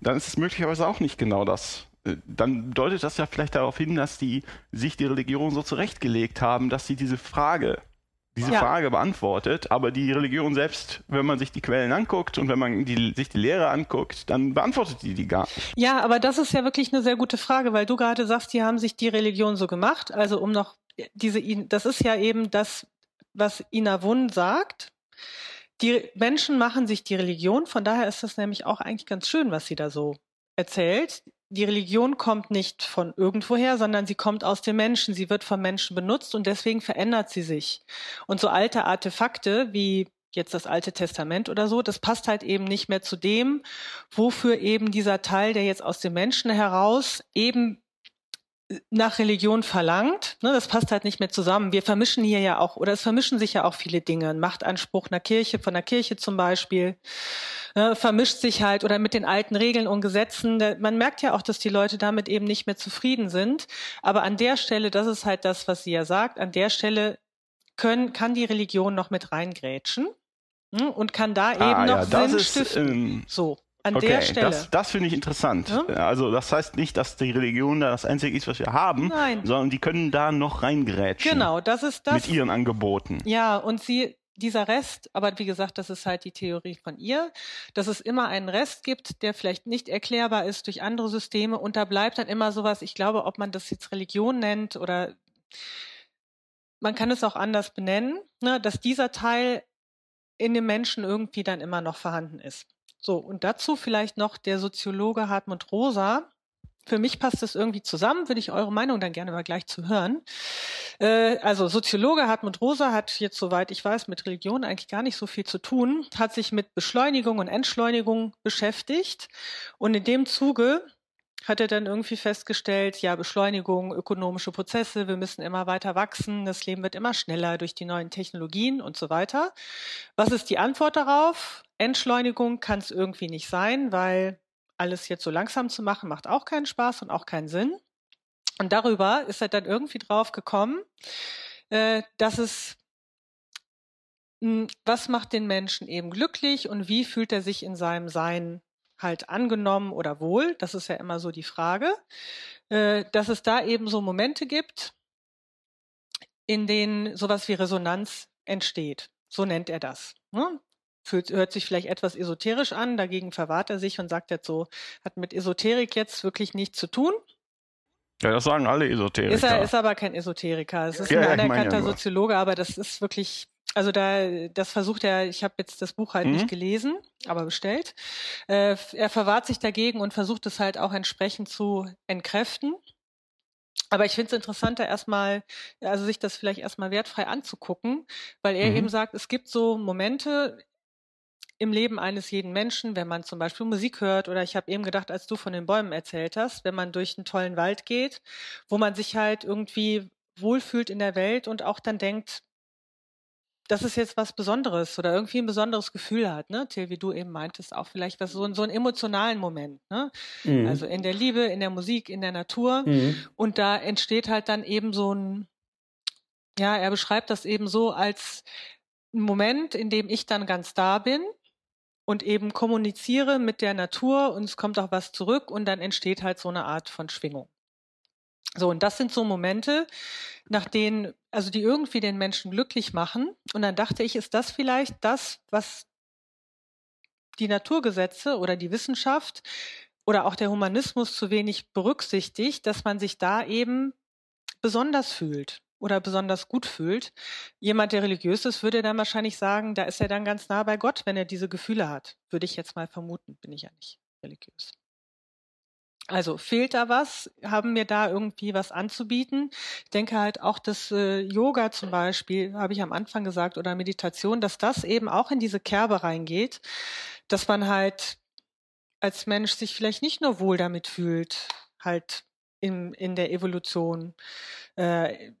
dann ist es möglicherweise auch nicht genau das. Äh, Dann deutet das ja vielleicht darauf hin, dass die sich die Religion so zurechtgelegt haben, dass sie diese Frage, diese Ja. Frage beantwortet, aber die Religion selbst, wenn man sich die Quellen anguckt und wenn man die, sich die Lehre anguckt, dann beantwortet die die gar nicht. Ja, aber das ist ja wirklich eine sehr gute Frage, weil du gerade sagst, die haben sich die Religion so gemacht. Also um noch diese, das ist ja eben das, was Ina Wun sagt. Die Menschen machen sich die Religion, von daher ist das nämlich auch eigentlich ganz schön, was sie da so erzählt. Die Religion kommt nicht von irgendwoher, sondern sie kommt aus dem Menschen. Sie wird vom Menschen benutzt und deswegen verändert sie sich. Und so alte Artefakte wie jetzt das Alte Testament oder so, das passt halt eben nicht mehr zu dem, wofür eben dieser Teil, der jetzt aus dem Menschen heraus eben nach Religion verlangt. Ne, das passt halt nicht mehr zusammen. Wir vermischen hier ja auch, oder es vermischen sich ja auch viele Dinge. Ein Machtanspruch einer Kirche, von der Kirche zum Beispiel, ne, vermischt sich halt oder mit den alten Regeln und Gesetzen. Da- Man merkt ja auch, dass die Leute damit eben nicht mehr zufrieden sind. Aber an der Stelle, das ist halt das, was sie ja sagt, an der Stelle können, kann die Religion noch mit reingrätschen hm, und kann da eben Ah, noch ja, Sinn ist, stiften. ähm, so, an Okay, der Stelle. das, das finde ich interessant. Ja? Also das heißt nicht, dass die Religion da das Einzige ist, was wir haben, Nein. sondern die können da noch reingrätschen genau, das ist das. mit ihren Angeboten. Ja, und sie, dieser Rest, aber wie gesagt, das ist halt die Theorie von ihr, dass es immer einen Rest gibt, der vielleicht nicht erklärbar ist durch andere Systeme und da bleibt dann immer sowas, ich glaube, ob man das jetzt Religion nennt oder man kann es auch anders benennen, ne, dass dieser Teil in dem Menschen irgendwie dann immer noch vorhanden ist. So, und dazu vielleicht noch der Soziologe Hartmut Rosa. Für mich passt das irgendwie zusammen, würde ich eure Meinung dann gerne mal gleich zu hören. Äh, also Soziologe Hartmut Rosa hat jetzt, soweit ich weiß, mit Religion eigentlich gar nicht so viel zu tun, hat sich mit Beschleunigung und Entschleunigung beschäftigt und in dem Zuge hat er dann irgendwie festgestellt, ja, Beschleunigung, ökonomische Prozesse, wir müssen immer weiter wachsen, das Leben wird immer schneller durch die neuen Technologien und so weiter. Was ist die Antwort darauf? Entschleunigung kann es irgendwie nicht sein, weil alles jetzt so langsam zu machen, macht auch keinen Spaß und auch keinen Sinn. Und darüber ist er dann irgendwie drauf gekommen, äh, dass es, mh, was macht den Menschen eben glücklich und wie fühlt er sich in seinem Sein halt angenommen oder wohl? Das ist ja immer so die Frage. Äh, dass es da eben so Momente gibt, in denen sowas wie Resonanz entsteht. So nennt er das. Ne? Fühlt, hört sich vielleicht etwas esoterisch an, dagegen verwahrt er sich und sagt jetzt so, hat mit Esoterik jetzt wirklich nichts zu tun. Ja, das sagen alle Esoteriker. Ist er ist aber kein Esoteriker. Es ist Ja, ein anerkannter. Soziologe, aber das ist wirklich, also da, das versucht er, ich habe jetzt das Buch halt Mhm. nicht gelesen, aber bestellt. Äh, er verwahrt sich dagegen und versucht es halt auch entsprechend zu entkräften. Aber ich finde es interessanter, erstmal, also sich das vielleicht erstmal wertfrei anzugucken, weil er Mhm. eben sagt, es gibt so Momente im Leben eines jeden Menschen, wenn man zum Beispiel Musik hört oder ich habe eben gedacht, als du von den Bäumen erzählt hast, wenn man durch einen tollen Wald geht, wo man sich halt irgendwie wohlfühlt in der Welt und auch dann denkt, das ist jetzt was Besonderes oder irgendwie ein besonderes Gefühl hat, ne? Till, wie du eben meintest, auch vielleicht was so, so einen emotionalen Moment, ne? Mhm. Also in der Liebe, in der Musik, in der Natur. Mhm. Und da entsteht halt dann eben so ein, ja, er beschreibt das eben so als ein Moment, in dem ich dann ganz da bin und eben kommuniziere mit der Natur und es kommt auch was zurück und dann entsteht halt so eine Art von Schwingung. So, und das sind so Momente, nach denen, also die irgendwie den Menschen glücklich machen. Und dann dachte ich, ist das vielleicht das, was die Naturgesetze oder die Wissenschaft oder auch der Humanismus zu wenig berücksichtigt, dass man sich da eben besonders fühlt oder besonders gut fühlt. Jemand, der religiös ist, würde dann wahrscheinlich sagen, da ist er dann ganz nah bei Gott, wenn er diese Gefühle hat. Würde ich jetzt mal vermuten, bin ich ja nicht religiös. Also fehlt da was? Haben wir da irgendwie was anzubieten? Ich denke halt auch, dass äh, Yoga zum Beispiel, habe ich am Anfang gesagt, oder Meditation, dass das eben auch in diese Kerbe reingeht, dass man halt als Mensch sich vielleicht nicht nur wohl damit fühlt, halt in, in der Evolution äh,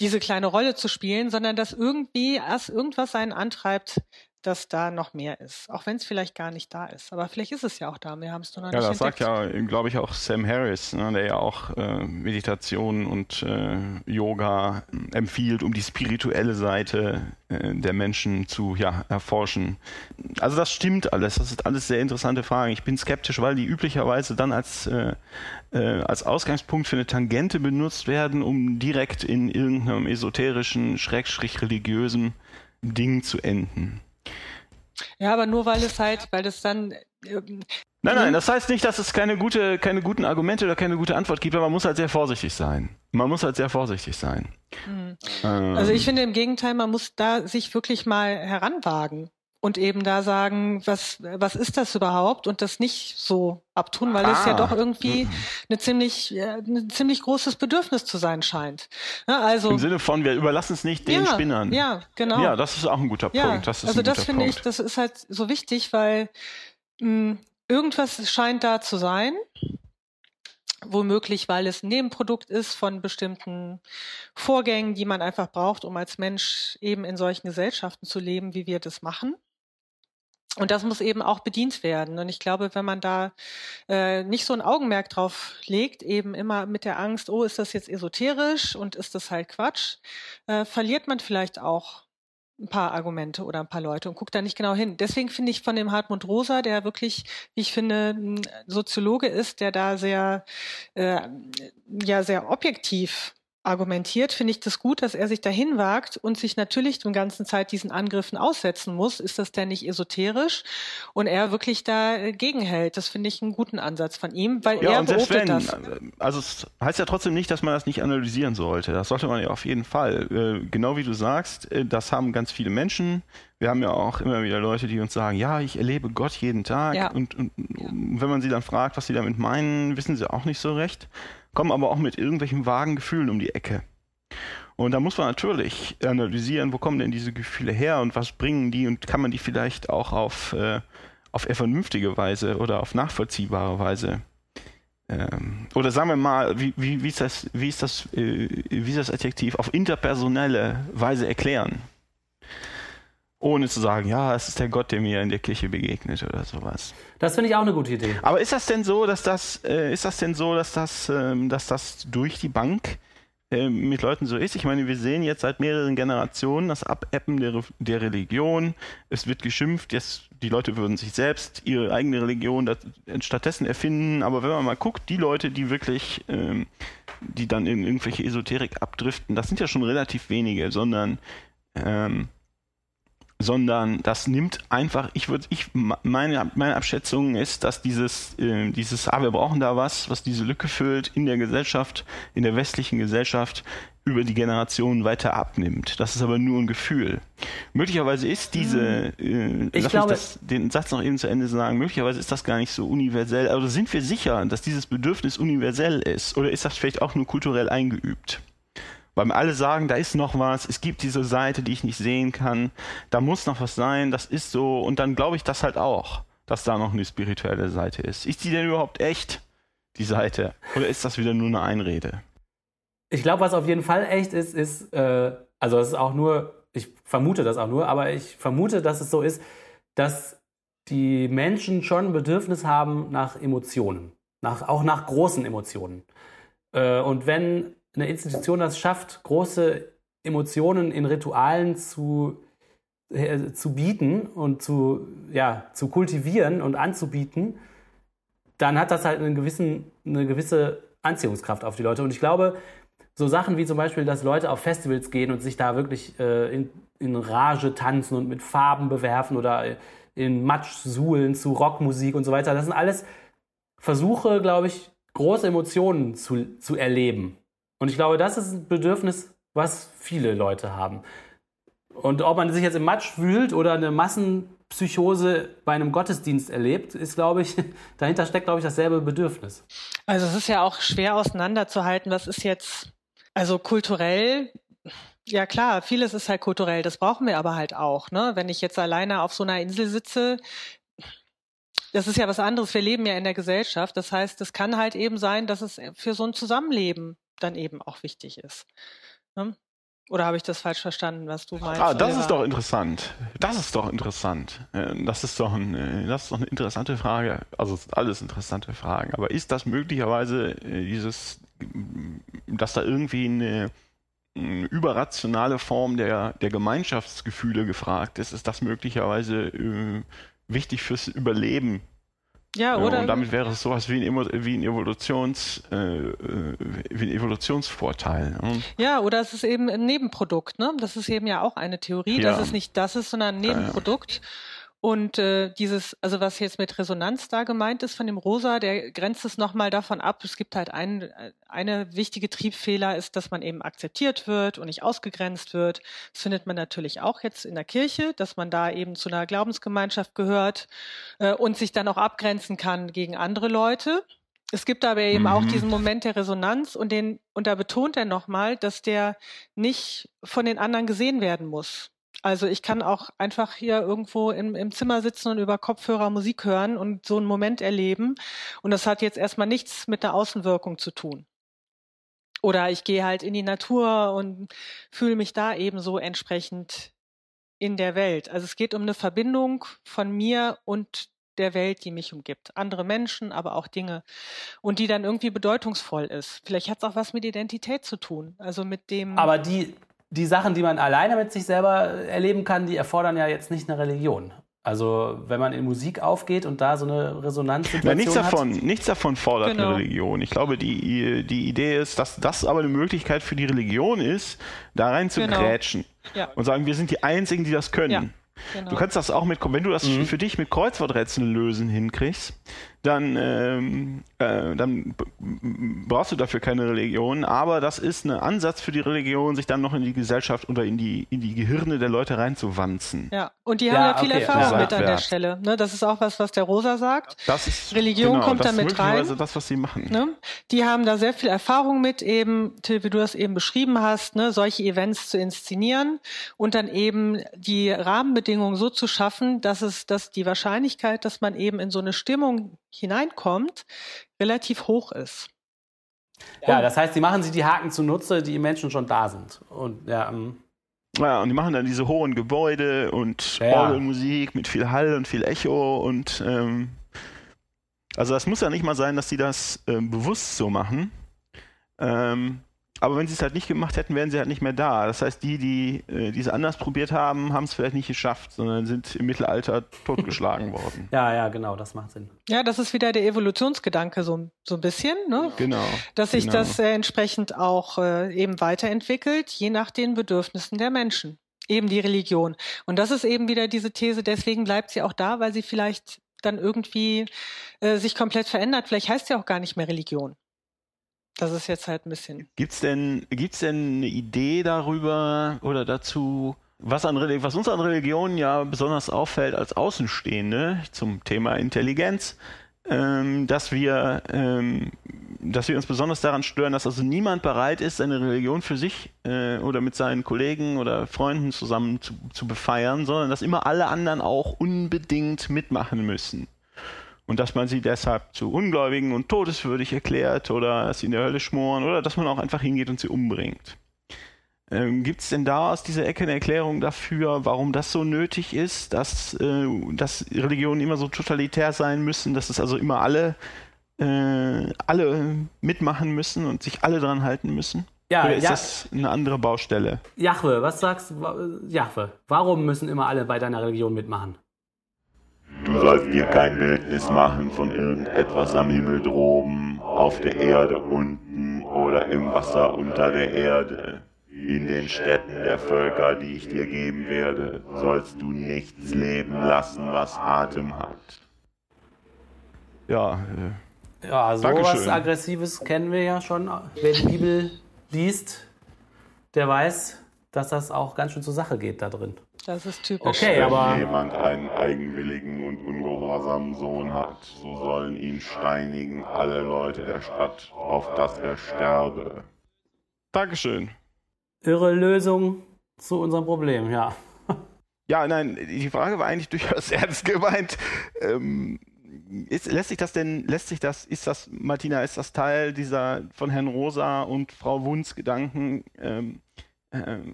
diese kleine Rolle zu spielen, sondern dass irgendwie erst irgendwas einen antreibt, dass da noch mehr ist. Auch wenn es vielleicht gar nicht da ist. Aber vielleicht ist es ja auch da. Wir haben es nur noch ja, nicht das sagt ja, glaube ich, auch Sam Harris, ne, der ja auch äh, Meditation und äh, Yoga empfiehlt, um die spirituelle Seite äh, der Menschen zu ja, erforschen. Also das stimmt alles. Das sind alles sehr interessante Fragen. Ich bin skeptisch, weil die üblicherweise dann als, äh, äh, als Ausgangspunkt für eine Tangente benutzt werden, um direkt in irgendeinem esoterischen, schrägstrich religiösen Ding zu enden. Ja, aber nur weil es halt, weil es dann. Ähm, nein, nein, das heißt nicht, dass es keine, gute, keine guten Argumente oder keine gute Antwort gibt, aber man muss halt sehr vorsichtig sein. Man muss halt sehr vorsichtig sein. Mhm. Ähm, also ich finde im Gegenteil, man muss da sich wirklich mal heranwagen und eben da sagen, was, was ist das überhaupt und das nicht so abtun, weil ah. es ja ah. doch irgendwie mhm. eine ziemlich, ein ziemlich großes Bedürfnis zu sein scheint. Ja, also, Im Sinne von, wir überlassen es nicht den ja, Spinnern. Ja, genau. Ja, das ist auch ein guter ja, Punkt. Das also das finde ich, das ist halt so wichtig, weil mh, irgendwas scheint da zu sein womöglich, weil es ein Nebenprodukt ist von bestimmten Vorgängen, die man einfach braucht, um als Mensch eben in solchen Gesellschaften zu leben, wie wir das machen. Und das muss eben auch bedient werden. Und ich glaube, wenn man da äh, nicht so ein Augenmerk drauf legt, eben immer mit der Angst, oh, ist das jetzt esoterisch und ist das halt Quatsch, äh, verliert man vielleicht auch ein paar Argumente oder ein paar Leute und guckt da nicht genau hin. Deswegen finde ich von dem Hartmut Rosa, der wirklich, wie ich finde, ein Soziologe ist, der da sehr, äh, ja, sehr objektiv argumentiert, finde ich das gut, dass er sich dahin wagt und sich natürlich die ganze Zeit diesen Angriffen aussetzen muss. Ist das denn nicht esoterisch? Und er wirklich dagegen hält. Das finde ich einen guten Ansatz von ihm, weil ja, er und beobachtet wenn, das. Also es heißt ja trotzdem nicht, dass man das nicht analysieren sollte. Das sollte man ja auf jeden Fall. Äh, genau wie du sagst, äh, das haben ganz viele Menschen. Wir haben ja auch immer wieder Leute, die uns sagen, ja, ich erlebe Gott jeden Tag. Ja. Und, und, und wenn man sie dann fragt, was sie damit meinen, wissen sie auch nicht so recht kommen aber auch mit irgendwelchen vagen Gefühlen um die Ecke. Und da muss man natürlich analysieren, wo kommen denn diese Gefühle her und was bringen die und kann man die vielleicht auch auf, äh, auf eher vernünftige Weise oder auf nachvollziehbare Weise ähm, oder sagen wir mal, wie, wie, wie ist das, wie ist das, äh, wie ist das Adjektiv, auf interpersonelle Weise erklären ohne zu sagen, ja, es ist der Gott, der mir in der Kirche begegnet oder sowas. Das finde ich auch eine gute Idee. Aber ist das denn so, dass das, äh, ist das denn so, dass das, ähm, dass das durch die Bank äh, mit Leuten so ist? Ich meine, wir sehen jetzt seit mehreren Generationen das Abappen der, der Religion. Es wird geschimpft, jetzt die Leute würden sich selbst ihre eigene Religion das, stattdessen erfinden. Aber wenn man mal guckt, die Leute, die wirklich, ähm, die dann in irgendwelche Esoterik abdriften, das sind ja schon relativ wenige, sondern ähm, sondern das nimmt einfach, ich würde, ich, meine, meine Abschätzung ist, dass dieses, äh, dieses, ah, wir brauchen da was, was diese Lücke füllt in der Gesellschaft, in der westlichen Gesellschaft, über die Generationen weiter abnimmt. Das ist aber nur ein Gefühl. Möglicherweise ist diese, äh, ich lass glaube, mich das, den Satz noch eben zu Ende sagen, möglicherweise ist das gar nicht so universell. Also sind wir sicher, dass dieses Bedürfnis universell ist? Oder ist das vielleicht auch nur kulturell eingeübt? Weil alle sagen, da ist noch was, es gibt diese Seite, die ich nicht sehen kann, da muss noch was sein, das ist so. Und dann glaube ich das halt auch, dass da noch eine spirituelle Seite ist. Ist die denn überhaupt echt, die Seite? Oder ist das wieder nur eine Einrede? Ich glaube, was auf jeden Fall echt ist, ist, äh, also es ist auch nur, ich vermute das auch nur, aber ich vermute, dass es so ist, dass die Menschen schon ein Bedürfnis haben nach Emotionen, nach, auch nach großen Emotionen. Äh, und wenn eine Institution das schafft, große Emotionen in Ritualen zu, äh, zu bieten und zu, ja, zu kultivieren und anzubieten, dann hat das halt einen gewissen, eine gewisse Anziehungskraft auf die Leute. Und ich glaube, so Sachen wie zum Beispiel, dass Leute auf Festivals gehen und sich da wirklich äh, in, in Rage tanzen und mit Farben bewerfen oder in Matsch suhlen zu Rockmusik und so weiter, das sind alles Versuche, glaube ich, große Emotionen zu, zu erleben. Und ich glaube, das ist ein Bedürfnis, was viele Leute haben. Und ob man sich jetzt im Matsch wühlt oder eine Massenpsychose bei einem Gottesdienst erlebt, ist, glaube ich, dahinter steckt, glaube ich, dasselbe Bedürfnis. Also es ist ja auch schwer auseinanderzuhalten, was ist jetzt, also kulturell, ja klar, vieles ist halt kulturell, das brauchen wir aber halt auch. Ne? Wenn ich jetzt alleine auf so einer Insel sitze, das ist ja was anderes. Wir leben ja in der Gesellschaft. Das heißt, es kann halt eben sein, dass es für so ein Zusammenleben dann eben auch wichtig ist. Ne? Oder habe ich das falsch verstanden, was du meinst? Ah, das ist doch interessant. Das ist doch interessant. Äh, das ist doch, ein, äh, das ist doch eine interessante Frage. Also alles interessante Fragen. Aber ist das möglicherweise äh, dieses, dass da irgendwie eine, eine überrationale Form der, der Gemeinschaftsgefühle gefragt ist? Ist das möglicherweise wichtig fürs Überleben ja, oder? und damit wäre es sowas wie ein, wie ein, Evolutions, äh, wie ein Evolutionsvorteil. Ne? Ja, oder es ist eben ein Nebenprodukt. Ne? Das ist eben ja auch eine Theorie, ja. dass es nicht das ist, sondern ein Nebenprodukt. Ja, ja. Und äh, dieses, also was jetzt mit Resonanz da gemeint ist von dem Rosa, der grenzt es nochmal davon ab. Es gibt halt ein, eine wichtige Triebfehler ist, dass man eben akzeptiert wird und nicht ausgegrenzt wird. Das findet man natürlich auch jetzt in der Kirche, dass man da eben zu einer Glaubensgemeinschaft gehört äh, und sich dann auch abgrenzen kann gegen andere Leute. Es gibt aber eben mhm. auch diesen Moment der Resonanz und den, und da betont er nochmal, dass der nicht von den anderen gesehen werden muss. Also ich kann auch einfach hier irgendwo im, im Zimmer sitzen und über Kopfhörer Musik hören und so einen Moment erleben. Und das hat jetzt erstmal nichts mit der Außenwirkung zu tun. Oder ich gehe halt in die Natur und fühle mich da eben so entsprechend in der Welt. Also es geht um eine Verbindung von mir und der Welt, die mich umgibt. Andere Menschen, aber auch Dinge. Und die dann irgendwie bedeutungsvoll ist. Vielleicht hat es auch was mit Identität zu tun. Also mit dem. Aber die, die Sachen, die man alleine mit sich selber erleben kann, die erfordern ja jetzt nicht eine Religion. Also wenn man in Musik aufgeht und da so eine Resonanzsituation ja, nichts hat. davon, nichts davon fordert genau. eine Religion. Ich glaube, die, die Idee ist, dass das aber eine Möglichkeit für die Religion ist, da rein zu genau. grätschen ja. und sagen, wir sind die Einzigen, die das können. Ja. Genau. Du kannst das auch mit, wenn du das mhm. für dich mit Kreuzworträtseln lösen hinkriegst, dann, ähm, äh, dann brauchst du dafür keine Religion. Aber das ist ein Ansatz für die Religion, sich dann noch in die Gesellschaft oder in die, in die Gehirne der Leute reinzuwanzen. Ja, und die haben ja, ja viel okay, Erfahrung mit an der Stelle. Ne? Das ist auch was, was der Rosa sagt. Das ist, Religion genau, kommt da mit rein. Also das, was sie machen. Ne? Die haben da sehr viel Erfahrung mit, eben, Till, wie du das eben beschrieben hast, ne? solche Events zu inszenieren und dann eben die Rahmenbedingungen so zu schaffen, dass es, dass die Wahrscheinlichkeit, dass man eben in so eine Stimmung hineinkommt, relativ hoch ist. Ja, das heißt, sie machen sich die Haken zunutze, die im Menschen schon da sind. Und ja, ähm ja, und die machen dann diese hohen Gebäude und ja. Orgelmusik mit viel Hall und viel Echo und ähm, also das muss ja nicht mal sein, dass sie das ähm, bewusst so machen. Ähm, aber wenn sie es halt nicht gemacht hätten, wären sie halt nicht mehr da. Das heißt, die, die äh, diese anders probiert haben, haben es vielleicht nicht geschafft, sondern sind im Mittelalter totgeschlagen worden. Ja, ja, genau, das macht Sinn. Ja, das ist wieder der Evolutionsgedanke so, so ein bisschen, ne? Genau. Dass sich genau. das äh, entsprechend auch äh, eben weiterentwickelt, je nach den Bedürfnissen der Menschen. Eben die Religion. Und das ist eben wieder diese These, deswegen bleibt sie auch da, weil sie vielleicht dann irgendwie äh, sich komplett verändert. Vielleicht heißt sie auch gar nicht mehr Religion. Das ist jetzt halt ein bisschen. Gibt's denn, gibt's denn eine Idee darüber oder dazu, was, an, was uns an Religionen ja besonders auffällt als Außenstehende zum Thema Intelligenz, ähm, dass wir, ähm, dass wir uns besonders daran stören, dass also niemand bereit ist, seine Religion für sich äh, oder mit seinen Kollegen oder Freunden zusammen zu, zu befeiern, sondern dass immer alle anderen auch unbedingt mitmachen müssen und dass man sie deshalb zu Ungläubigen und todeswürdig erklärt oder dass sie in der Hölle schmoren oder dass man auch einfach hingeht und sie umbringt. Ähm, Gibt es denn da aus dieser Ecke eine Erklärung dafür, warum das so nötig ist, dass, äh, dass Religionen immer so totalitär sein müssen, dass es also immer alle, äh, alle mitmachen müssen und sich alle dran halten müssen? Ja, Oder ist ja, das eine andere Baustelle? Jahwe, was sagst du? Jahwe, warum müssen immer alle bei deiner Religion mitmachen? Du sollst dir kein Bildnis machen von irgendetwas am Himmel droben, auf der Erde unten oder im Wasser unter der Erde. In den Städten der Völker, die ich dir geben werde, sollst du nichts leben lassen, was Atem hat. Ja, äh, Ja, sowas Dankeschön. Aggressives kennen wir ja schon. Wer die Bibel liest, der weiß, dass das auch ganz schön zur Sache geht da drin. Das ist typisch. Okay, Wenn aber jemand einen eigenwilligen und ungehorsamen Sohn hat, so sollen ihn steinigen alle Leute der Stadt, auf dass er sterbe. Dankeschön. irre Lösung zu unserem Problem, ja. Ja, nein, die Frage war eigentlich durchaus ernst gemeint. Ähm, ist, lässt sich das denn, lässt sich das, ist das, Martina, ist das Teil dieser von Herrn Rosa und Frau Wunz Gedanken, ähm,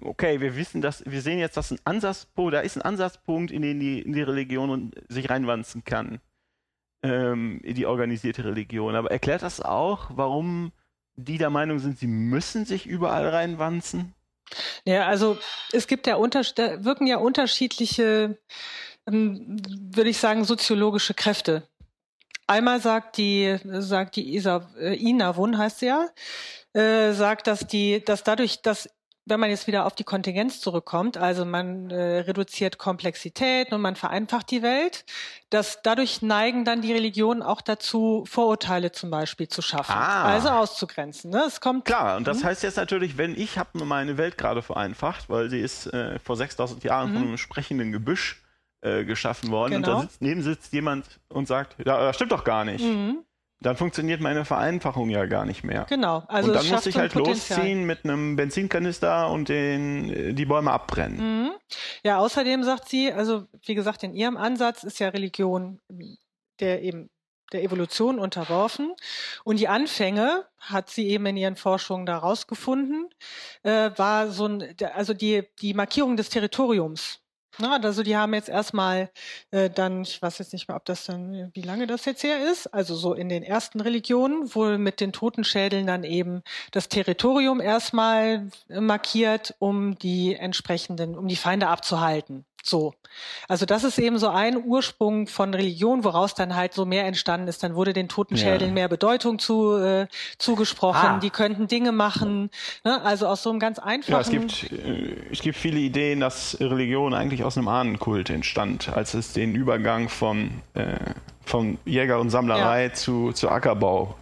okay, wir wissen dass, wir sehen jetzt, dass ein Ansatzpunkt, da ist ein Ansatzpunkt, in den die, in die Religion sich reinwanzen kann. Ähm, in die organisierte Religion. Aber erklärt das auch, warum die der Meinung sind, sie müssen sich überall reinwanzen? Ja, also es gibt ja unter, wirken ja unterschiedliche, ähm, würde ich sagen, soziologische Kräfte. Einmal sagt die, sagt die Isa, äh, Ina Wun heißt sie ja, äh, sagt, dass die, dass dadurch, dass wenn man jetzt wieder auf die Kontingenz zurückkommt, also man äh, reduziert Komplexität und man vereinfacht die Welt, dass dadurch neigen dann die Religionen auch dazu, Vorurteile zum Beispiel zu schaffen, Ah. also auszugrenzen. Ne? Es kommt Klar, und das heißt jetzt natürlich, wenn ich habe meine Welt gerade vereinfacht, weil sie ist äh, vor 6000 Jahren von einem sprechenden Gebüsch äh, geschaffen worden und Genau. da sitzt, neben sitzt jemand und sagt, ja, das stimmt doch gar nicht. Dann funktioniert meine Vereinfachung ja gar nicht mehr. Genau, also und dann muss ich halt Potenzial. losziehen mit einem Benzinkanister und den, äh, die Bäume abbrennen. Ja, außerdem sagt sie, also wie gesagt, in ihrem Ansatz ist ja Religion der eben der Evolution unterworfen. Und die Anfänge hat sie eben in ihren Forschungen da rausgefunden, äh, war so ein, also die, die Markierung des Territoriums. Na, also die haben jetzt erstmal äh, dann, ich weiß jetzt nicht mehr, ob das dann, wie lange das jetzt her ist, also so in den ersten Religionen, wohl mit den Totenschädeln dann eben das Territorium erstmal markiert, um die entsprechenden, um die Feinde abzuhalten. So. Also das ist eben so ein Ursprung von Religion, woraus dann halt so mehr entstanden ist. Dann wurde den Totenschädeln Ja. mehr Bedeutung zu, äh, zugesprochen. Ah. Die könnten Dinge machen. Ne? Also aus so einem ganz einfachen. Ja, es gibt, äh, es gibt viele Ideen, dass Religion eigentlich aus einem Ahnenkult entstand, als es den Übergang von, äh, von Jäger- und Sammlerei Ja. zu, zu Ackerbau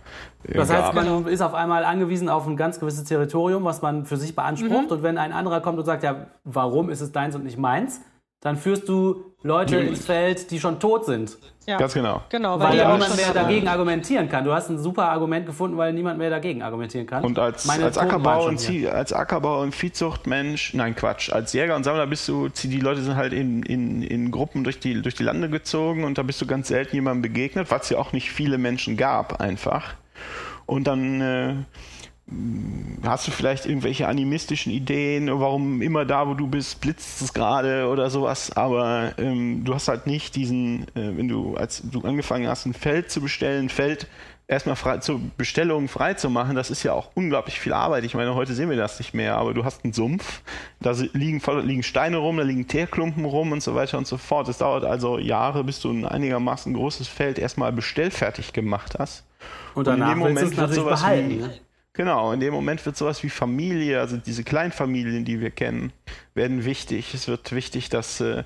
äh, Das heißt, man ist auf einmal angewiesen auf ein ganz gewisses Territorium, was man für sich beansprucht. Mhm. Und wenn ein anderer kommt und sagt, ja, warum ist es deins und nicht meins, dann führst du Leute ins Feld, die schon tot sind. ja. Ganz genau. Genau, Weil die ja niemand mehr dagegen argumentieren kann. Du hast ein super Argument gefunden, weil niemand mehr dagegen argumentieren kann. Und als, als, Ackerbau und hier. Zie- als Ackerbau und Viehzuchtmensch, nein Quatsch, als Jäger und Sammler bist du, die Leute sind halt in, in, in Gruppen durch die, durch die Lande gezogen und da bist du ganz selten jemandem begegnet, was ja auch nicht viele Menschen gab einfach. Und dann äh, hast du vielleicht irgendwelche animistischen Ideen, warum immer da, wo du bist, blitzt es gerade oder sowas, aber ähm, du hast halt nicht diesen, äh, wenn du, als du angefangen hast, ein Feld zu bestellen, ein Feld erstmal frei, zur Bestellung frei zu machen, das ist ja auch unglaublich viel Arbeit. Ich meine, heute sehen wir das nicht mehr, aber du hast einen Sumpf, da liegen, liegen Steine rum, da liegen Teerklumpen rum und so weiter und so fort. Es dauert also Jahre, bis du ein einigermaßen großes Feld erstmal bestellfertig gemacht hast. und Und in danach dem Moment es wird sowas behalten. wie, ne? Genau, in dem Moment wird sowas wie Familie, also diese Kleinfamilien, die wir kennen, werden wichtig. Es wird wichtig, dass, äh,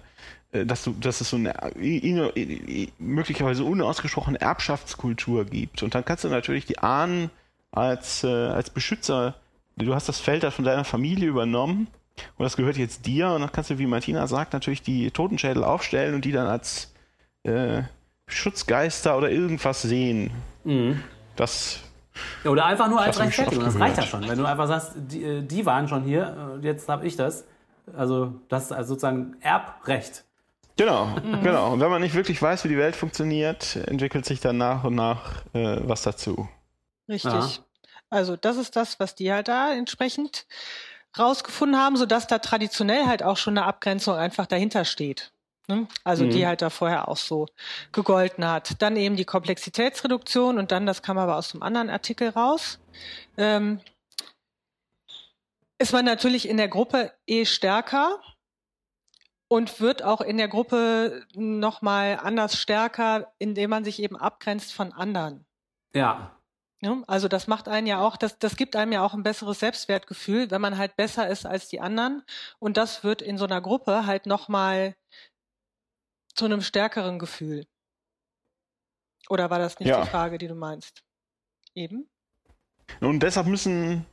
dass, du, dass es so eine möglicherweise unausgesprochene Erbschaftskultur gibt. Und dann kannst du natürlich die Ahnen als, äh, als Beschützer, du hast das Feld halt von deiner Familie übernommen und das gehört jetzt dir und dann kannst du, wie Martina sagt, natürlich die Totenschädel aufstellen und die dann als äh, Schutzgeister oder irgendwas sehen. Das Ja, Oder einfach nur als Rechtfertigung. Das reicht ja schon. Wenn du einfach sagst, die, äh, die waren schon hier, äh, jetzt habe ich das. Also das ist also sozusagen Erbrecht. Genau, genau. Und wenn man nicht wirklich weiß, wie die Welt funktioniert, entwickelt sich dann nach und nach äh, was dazu. Richtig. Ja. Also das ist das, was die halt da entsprechend rausgefunden haben, sodass da traditionell halt auch schon eine Abgrenzung einfach dahinter steht. Ne? Also die halt da vorher auch so gegolten hat. Dann eben die Komplexitätsreduktion und dann, das kam aber aus dem anderen Artikel raus, ähm, ist man natürlich in der Gruppe eh stärker und wird auch in der Gruppe nochmal anders stärker, indem man sich eben abgrenzt von anderen. Ja. Ja, also das macht einen ja auch, das, das gibt einem ja auch ein besseres Selbstwertgefühl, wenn man halt besser ist als die anderen. Und das wird in so einer Gruppe halt nochmal zu einem stärkeren Gefühl. Oder war das nicht Ja. die Frage, die du meinst? Eben? Und deshalb müssen,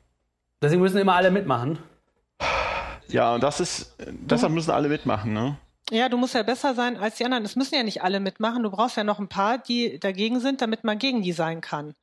Deswegen müssen immer alle mitmachen. ja, und das ist, deshalb müssen alle mitmachen, ne? Ja, du musst ja besser sein als die anderen. Es müssen ja nicht alle mitmachen. Du brauchst ja noch ein paar, die dagegen sind, damit man gegen die sein kann.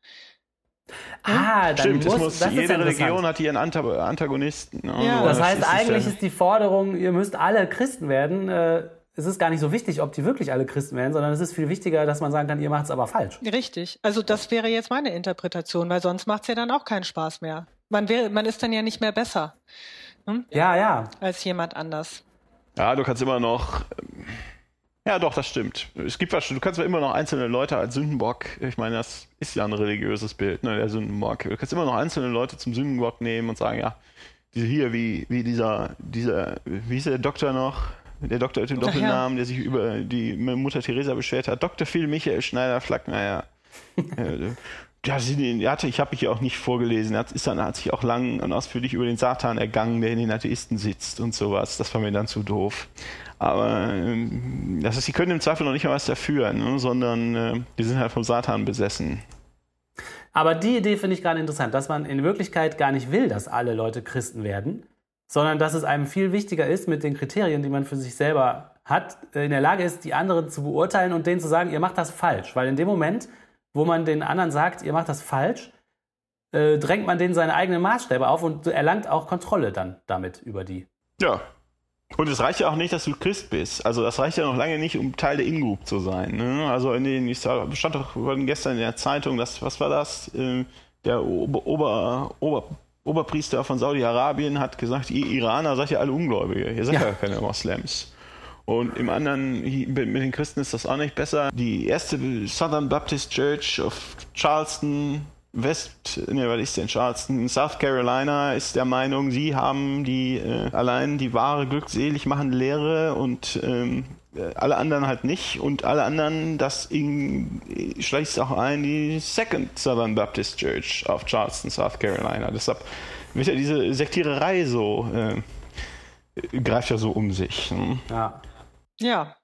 Ah, dann Stimmt, muss, muss, das ist jede. Religion hat ihren Anta Antagonisten. Ne? Ja. Das heißt, ist eigentlich ja- ist die Forderung, ihr müsst alle Christen werden. Äh, es ist gar nicht so wichtig, ob die wirklich alle Christen werden, sondern es ist viel wichtiger, dass man sagen kann, ihr macht es aber falsch. Richtig. Also das wäre jetzt meine Interpretation, weil sonst macht es ja dann auch keinen Spaß mehr. Man, wäre, man ist dann ja nicht mehr besser Ja, ja. als jemand anders. Ja, du kannst immer noch. ähm, Ja, doch, das stimmt. Es gibt was, du kannst aber immer noch einzelne Leute als Sündenbock, ich meine, das ist ja ein religiöses Bild, ne, der Sündenbock. Du kannst immer noch einzelne Leute zum Sündenbock nehmen und sagen, ja, diese hier, wie, wie dieser, dieser, wie hieß der Doktor noch? Der Doktor mit dem. Doppelnamen, der sich über die Mutter Teresa beschwert hat. Dr. Phil Michael Schneider-Flack, naja. äh, ja, hatte, ich habe mich ja auch nicht vorgelesen. Er hat, ist dann, hat sich auch lang und ausführlich über den Satan ergangen, der in den Atheisten sitzt und sowas. Das war mir dann zu doof. Aber ähm, das ist, sie können im Zweifel noch nicht mal was dafür, ne? sondern äh, die sind halt vom Satan besessen. Aber die Idee finde ich gerade interessant, dass man in Wirklichkeit gar nicht will, dass alle Leute Christen werden, sondern dass es einem viel wichtiger ist, mit den Kriterien, die man für sich selber hat, äh, in der Lage ist, die anderen zu beurteilen und denen zu sagen, ihr macht das falsch. Weil in dem Moment, wo man den anderen sagt, ihr macht das falsch, äh, drängt man denen seine eigenen Maßstäbe auf und erlangt auch Kontrolle dann damit über die. Ja. Und es reicht ja auch nicht, dass du Christ bist. Also das reicht ja noch lange nicht, um Teil der In-Group zu sein. Ne? Also in den, ich sag, stand doch gestern in der Zeitung, dass, was war das? Ähm, der Ober, Ober, Ober, Oberpriester von Saudi-Arabien hat gesagt, ihr Iraner seid ja alle Ungläubige, ihr seid ja, Ja. keine Moslems. Und im anderen, mit den Christen ist das auch nicht besser. Die erste Southern Baptist Church of Charleston, West, ne, was ist denn Charleston? South Carolina ist der Meinung, sie haben die äh, allein die wahre glückselig machende Lehre und ähm, äh, alle anderen halt nicht. Und alle anderen, das in, äh, schließt auch ein die Second Southern Baptist Church of Charleston, South Carolina. Deshalb wird ja diese Sektiererei so, äh, greift ja so um sich. Ne? Ja. Ja,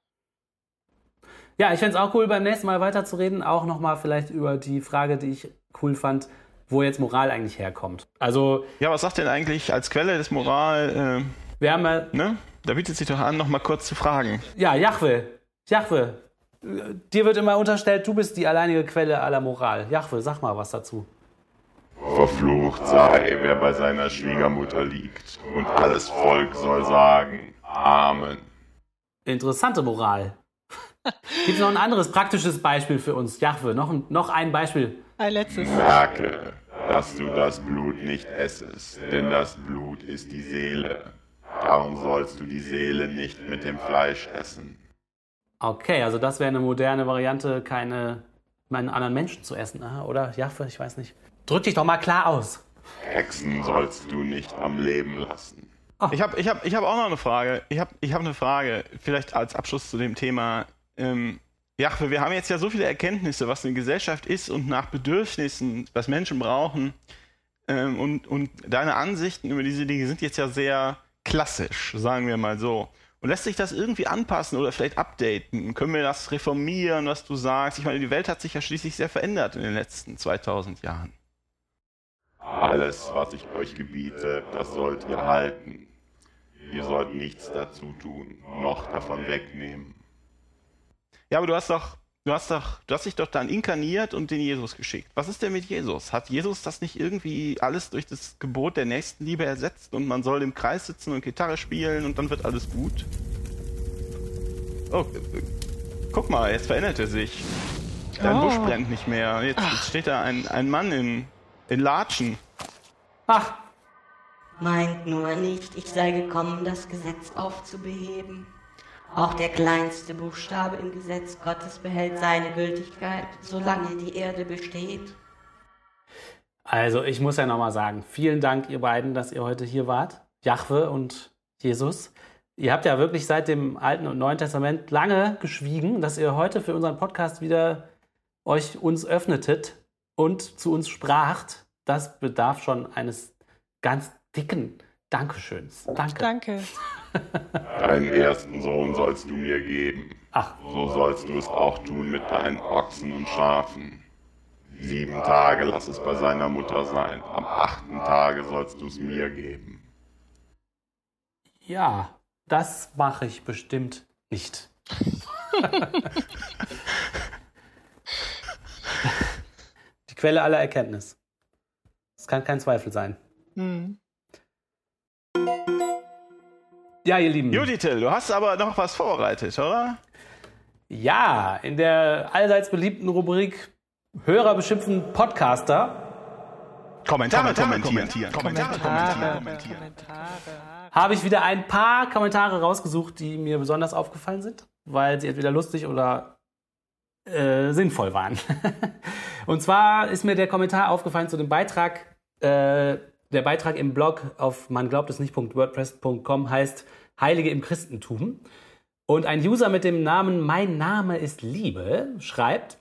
Ja, ich fände es auch cool, beim nächsten Mal weiterzureden, auch nochmal vielleicht über die Frage, die ich cool fand, wo jetzt Moral eigentlich herkommt. Also, Ja, was sagt denn eigentlich als Quelle des Moral, wir haben ja, äh, ne? Da bietet sich doch an, noch mal kurz zu fragen. ja, Jahwe, Jahwe, äh, dir wird immer unterstellt, du bist die alleinige Quelle aller Moral. Jahwe, sag mal was dazu. Verflucht sei, wer bei seiner Schwiegermutter liegt. Und alles Volk soll sagen, Amen. Interessante Moral. Gibt es noch ein anderes praktisches Beispiel für uns? Jahwe, noch ein, noch ein Beispiel. Ein letztes. Merke, dass du das Blut nicht essest, denn das Blut ist die Seele. Darum sollst du die Seele nicht mit dem Fleisch essen. Okay, also das wäre eine moderne Variante, keine meinen anderen Menschen zu essen, aha, oder? Jahwe, ich weiß nicht. Drück dich doch mal klar aus. Hexen sollst du nicht am Leben lassen. Ich habe ich hab, ich hab auch noch eine Frage. Ich habe ich hab eine Frage, vielleicht als Abschluss zu dem Thema. Ähm, Jachwe, wir haben jetzt ja so viele Erkenntnisse, was eine Gesellschaft ist und nach Bedürfnissen, was Menschen brauchen. Ähm, und, und deine Ansichten über diese Dinge sind jetzt ja sehr klassisch, sagen wir mal so. Und lässt sich das irgendwie anpassen oder vielleicht updaten? Können wir das reformieren, was du sagst? Ich meine, die Welt hat sich ja schließlich sehr verändert in den letzten 2000 Jahren. Alles, was ich euch gebiete, das sollt ihr halten. Ihr sollt nichts dazu tun, noch davon wegnehmen. Ja, aber du hast doch, du hast doch, du hast dich doch dann inkarniert und den Jesus geschickt. Was ist denn mit Jesus? Hat Jesus das nicht irgendwie alles durch das Gebot der Nächstenliebe ersetzt und man soll im Kreis sitzen und Gitarre spielen und dann wird alles gut? Oh, guck mal, jetzt verändert er sich. Dein Oh. Busch brennt nicht mehr. Jetzt, jetzt steht da ein, ein Mann in, in Latschen. Ach, Meint nur nicht, ich sei gekommen, das Gesetz aufzubeheben. Auch der kleinste Buchstabe im Gesetz Gottes behält seine Gültigkeit, solange die Erde besteht. Also, ich muss ja nochmal sagen, vielen Dank, ihr beiden, dass ihr heute hier wart. Jahwe und Jesus. Ihr habt ja wirklich seit dem Alten und Neuen Testament lange geschwiegen, dass ihr heute für unseren Podcast wieder euch uns öffnetet und zu uns spracht. Das bedarf schon eines ganz dicken Dankeschöns. Danke. Danke. Deinen ersten Sohn sollst du mir geben. Ach, So sollst du es auch tun mit deinen Ochsen und Schafen. Sieben Tage lass es bei seiner Mutter sein. Am achten Tage sollst du es mir geben. ja, das mache ich bestimmt nicht. Die Quelle aller Erkenntnis. Es kann kein Zweifel sein. Hm. Ja, ihr Lieben. Juditel, du hast aber noch was vorbereitet, oder? Ja, in der allseits beliebten Rubrik Hörer beschimpfen Podcaster Kommentare, kommentieren. Kommentare, Kommentare. habe ich wieder ein paar Kommentare rausgesucht, die mir besonders aufgefallen sind, weil sie entweder lustig oder äh, sinnvoll waren. Und zwar ist mir der Kommentar aufgefallen zu dem Beitrag, äh, der Beitrag im Blog auf man glaubt es nicht.wordpress.com heißt Heilige im Christentum. Und ein User mit dem Namen Mein Name ist Liebe schreibt,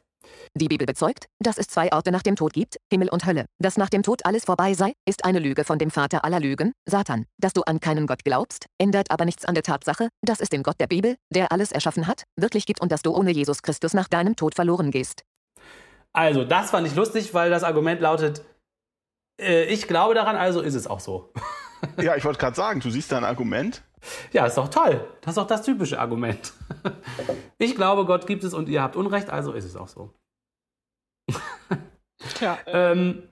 Die Bibel bezeugt, dass es zwei Orte nach dem Tod gibt, Himmel und Hölle. Dass nach dem Tod alles vorbei sei, ist eine Lüge von dem Vater aller Lügen, Satan. Dass du an keinen Gott glaubst, ändert aber nichts an der Tatsache, dass es den Gott der Bibel, der alles erschaffen hat, wirklich gibt und dass du ohne Jesus Christus nach deinem Tod verloren gehst. Also, das fand ich lustig, weil das Argument lautet, äh, ich glaube daran, also ist es auch so. Ja, ich wollte gerade sagen, du siehst da ein Argument. Ja, ist doch toll. Das ist doch das typische Argument. Ich glaube, Gott gibt es und ihr habt Unrecht, also ist es auch so. Tja, Ähm,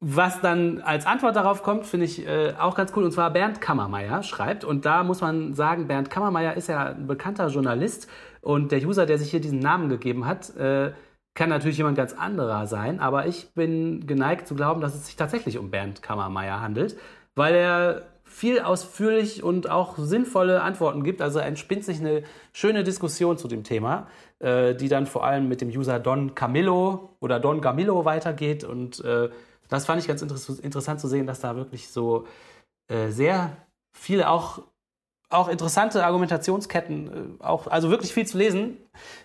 was dann als Antwort darauf kommt, finde ich äh, auch ganz cool. Und zwar Bernd Kammermeier schreibt. Und da muss man sagen, Bernd Kammermeier ist ja ein bekannter Journalist. Und der User, der sich hier diesen Namen gegeben hat, äh, kann natürlich jemand ganz anderer sein. Aber ich bin geneigt zu glauben, dass es sich tatsächlich um Bernd Kammermeier handelt, weil er viel ausführlich und auch sinnvolle Antworten gibt. Also entspinnt sich eine schöne Diskussion zu dem Thema, äh, die dann vor allem mit dem User Don Camillo oder Don Camillo weitergeht. Und äh, das fand ich ganz interess interessant zu sehen, dass da wirklich so äh, sehr viele auch, auch interessante Argumentationsketten, äh, auch, also wirklich viel zu lesen.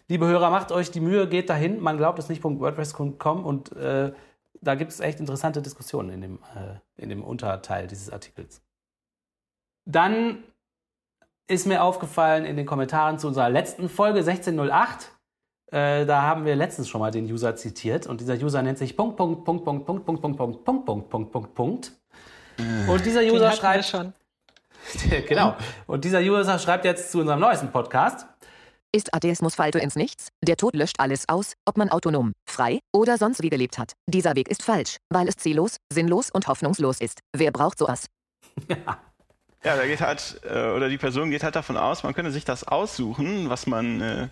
Liebe Hörer, macht euch die Mühe, geht dahin. Man glaubt es nicht.wordpress.com und äh, da gibt es echt interessante Diskussionen in dem, äh, in dem Unterteil dieses Artikels. Dann ist mir aufgefallen in den Kommentaren zu unserer letzten Folge 1608. Äh, da haben wir letztens schon mal den User zitiert und dieser User nennt sich Punkt, Punkt, Punkt, Punkt, Punkt, Punkt, Punkt, Punkt, Punkt, Punkt, Punkt, Punkt. Und dieser User schreibt, schon. genau. Und dieser User schreibt jetzt zu unserem neuesten Podcast. Ist Atheismus Falte ins Nichts? Der Tod löscht alles aus, ob man autonom, frei oder sonst wie gelebt hat. Dieser Weg ist falsch, weil es ziellos, sinnlos und hoffnungslos ist. Wer braucht sowas? Ja, da geht halt, äh, oder die Person geht halt davon aus, man könne sich das aussuchen, was man, äh,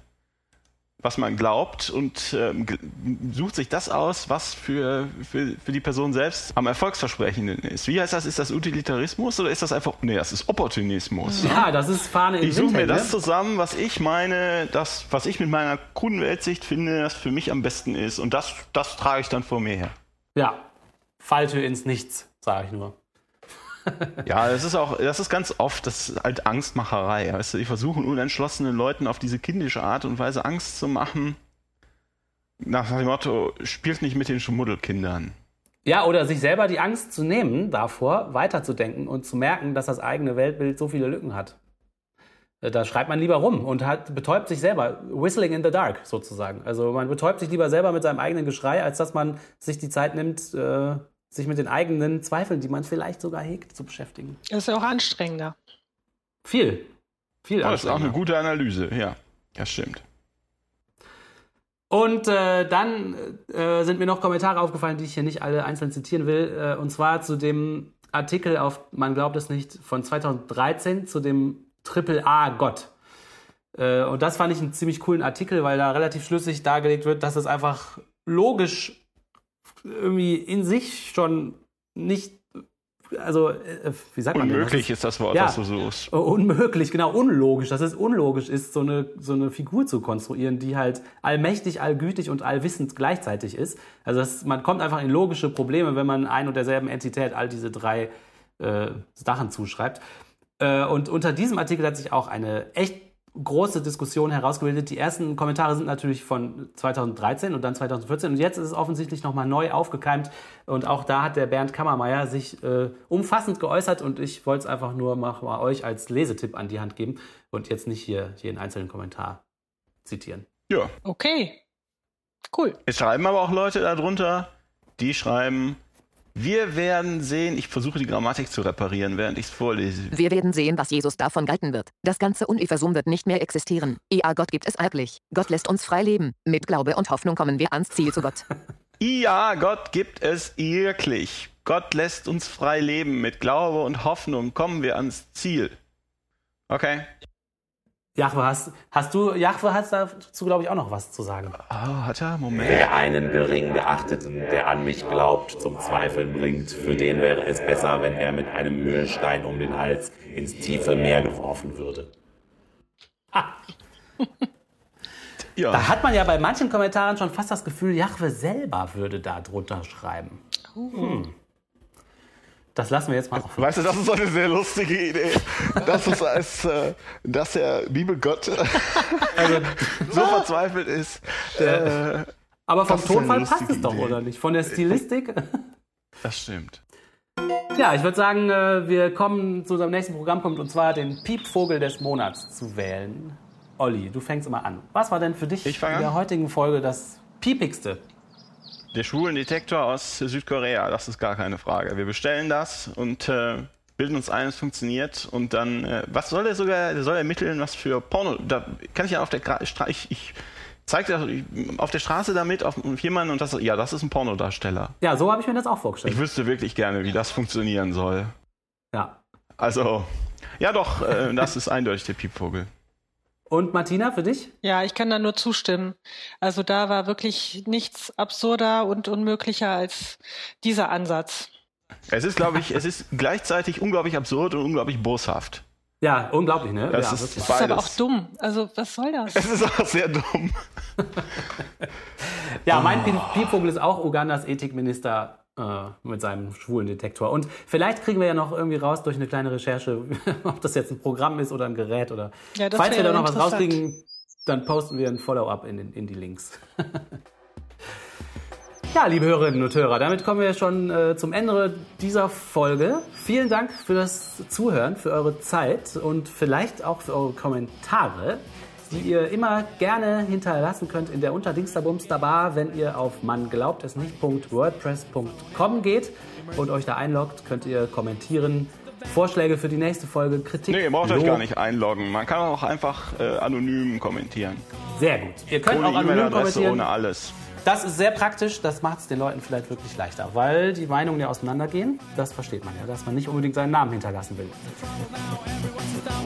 was man glaubt und ähm, sucht sich das aus, was für, für, für die Person selbst am erfolgsversprechenden ist. Wie heißt das? Ist das Utilitarismus oder ist das einfach, nee, das ist Opportunismus. Ja, das ist Fahne im Ich suche mir das ne? zusammen, was ich meine, das, was ich mit meiner kruden Weltsicht finde, das für mich am besten ist. Und das, das trage ich dann vor mir her. Ja, Falltür ins Nichts, sage ich nur. Ja, das ist auch, das ist ganz oft, das ist halt Angstmacherei. Weißt du, die versuchen unentschlossenen Leuten auf diese kindische Art und Weise Angst zu machen. Nach dem Motto, spielt nicht mit den Schmuddelkindern. Ja, oder sich selber die Angst zu nehmen, davor weiterzudenken und zu merken, dass das eigene Weltbild so viele Lücken hat. Äh, Da schreibt man lieber rum und hat, betäubt sich selber, whistling in the dark sozusagen. Also man betäubt sich lieber selber mit seinem eigenen Geschrei, als dass man sich die Zeit nimmt, äh, sich mit den eigenen Zweifeln, die man vielleicht sogar hegt, zu beschäftigen. Das ist ja auch anstrengender. Viel. Viel Oh, das ist auch eine gute Analyse, ja. Das stimmt. Und äh, dann äh, sind mir noch Kommentare aufgefallen, die ich hier nicht alle einzeln zitieren will. Äh, und zwar zu dem Artikel auf, man glaubt es nicht, von 2013 zu dem Triple A Gott. Äh, und das fand ich einen ziemlich coolen Artikel, weil da relativ schlüssig dargelegt wird, dass es einfach logisch irgendwie in sich schon nicht also, äh, wie sagt man denn? Das Unmöglich ist das Wort, Ja. was du suchst. Oh, Unmöglich, genau, unlogisch. Dass es unlogisch ist, so eine, so eine Figur zu konstruieren, die halt allmächtig, allgütig und allwissend gleichzeitig ist. Also das, man kommt einfach in logische Probleme, wenn man ein und derselben Entität all diese drei äh, Sachen zuschreibt. Äh, und unter diesem Artikel hat sich auch eine echt große Diskussion herausgebildet. Die ersten Kommentare sind natürlich von 2013 und dann 2014 und jetzt ist es offensichtlich nochmal neu aufgekeimt und auch da hat der Bernd Kammermeier sich äh, umfassend geäußert und ich wollte es einfach nur mal, mal euch als Lesetipp an die Hand geben und jetzt nicht hier jeden einzelnen Kommentar zitieren. Ja. Okay. Cool. Es schreiben aber auch Leute darunter, die schreiben, wir werden sehen, ich versuche die Grammatik zu reparieren, während ich es vorlese. Wir werden sehen, was Jesus davon galten wird. Das ganze Universum wird nicht mehr existieren. Ja, Gott gibt es erblich. Gott lässt uns frei leben. Mit Glaube und Hoffnung kommen wir ans Ziel zu Gott. Ja, Gott gibt es wirklich. Gott lässt uns frei leben. Mit Glaube und Hoffnung kommen wir ans Ziel. Okay. Jachwe, hast, hast du, Jachwe hast dazu, glaube ich, auch noch was zu sagen. Ah, hat er? Moment. Wer einen gering geachteten, der an mich glaubt, zum Zweifeln bringt, für den wäre es besser, wenn er mit einem Mühlstein um den Hals ins tiefe Meer geworfen würde. Ja. Da hat man ja bei manchen Kommentaren schon fast das Gefühl, Jachwe selber würde da drunter schreiben. Hm. Das lassen wir jetzt mal offen. Weißt du, das ist so eine sehr lustige Idee. Das ist, als äh, dass der liebe Gott Also, so verzweifelt ist. Äh, aber vom Tonfall passt es doch, Idee. oder nicht? Von der Stilistik? das stimmt. Ja, ich würde sagen, äh, wir kommen zu unserem nächsten Programmpunkt und zwar den Piepvogel des Monats zu wählen. Olli, du fängst immer an. Was war denn für dich in an? der heutigen Folge das piepigste? Der Schwulendetektor aus Südkorea, das ist gar keine Frage. Wir bestellen das und äh, bilden uns ein, es funktioniert. Und dann, äh, was soll der sogar, der soll ermitteln, was für Porno. Da kann ich ja auf der Gra- Stra ich, ich zeig dir ich- auf der Straße damit auf auf jemanden und das, ja, das ist ein Pornodarsteller. Ja, so habe ich mir das auch vorgestellt. Ich wüsste wirklich gerne, wie das funktionieren soll. Ja. Also, ja doch, äh, das ist eindeutig der Piepvogel. Und Martina, für dich? Ja, ich kann da nur zustimmen. Also da war wirklich nichts absurder und unmöglicher als dieser Ansatz. Es ist, glaube ich, es ist gleichzeitig unglaublich absurd und unglaublich boshaft. Ja, unglaublich, ne? Das ja, ist. Das ist aber auch dumm. Also was soll das? Es ist auch sehr dumm. Ja, mein Piep- Piepvogel ist auch Ugandas Ethikminister äh, mit seinem schwulen Detektor. Und vielleicht kriegen wir ja noch irgendwie raus durch eine kleine Recherche, ob das jetzt ein Programm ist oder ein Gerät oder. Ja, Falls wir da noch was rauskriegen, dann posten wir ein Follow-up in, den- in die Links. Ja, liebe Hörerinnen und Hörer, damit kommen wir schon äh, zum Ende dieser Folge. Vielen Dank für das Zuhören, für eure Zeit und vielleicht auch für eure Kommentare, die ihr immer gerne hinterlassen könnt in der Unterdingsterbumsterbar, wenn ihr auf man glaubt es nicht.wordpress.com geht und euch da einloggt, könnt ihr kommentieren. Vorschläge für die nächste Folge, Kritik. Nee, ihr braucht euch Lob. gar nicht einloggen. Man kann auch einfach äh, anonym kommentieren. Sehr gut. Ihr könnt Ohne auch anonym E-Mail-Adresse, kommentieren. ohne alles. Das ist sehr praktisch, das macht es den Leuten vielleicht wirklich leichter, weil die Meinungen ja auseinandergehen. Das versteht man ja, dass man nicht unbedingt seinen Namen hinterlassen will.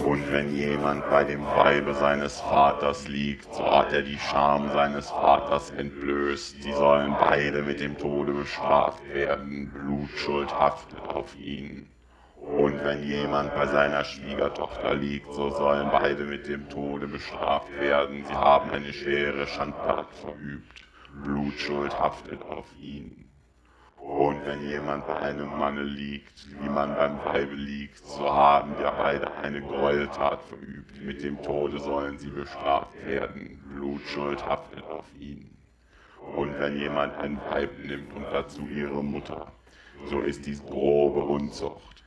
Und wenn jemand bei dem Weibe seines Vaters liegt, so hat er die Scham seines Vaters entblößt. Sie sollen beide mit dem Tode bestraft werden. Blutschuld haftet auf ihn. Und wenn jemand bei seiner Schwiegertochter liegt, so sollen beide mit dem Tode bestraft werden. Sie haben eine schwere Schandtat verübt. Blutschuld haftet auf ihn. Und wenn jemand bei einem Manne liegt, wie man beim Weibe liegt, so haben wir beide eine Gräueltat verübt. Mit dem Tode sollen sie bestraft werden. Blutschuld haftet auf ihn. Und wenn jemand ein Weib nimmt und dazu ihre Mutter, so ist dies grobe Unzucht.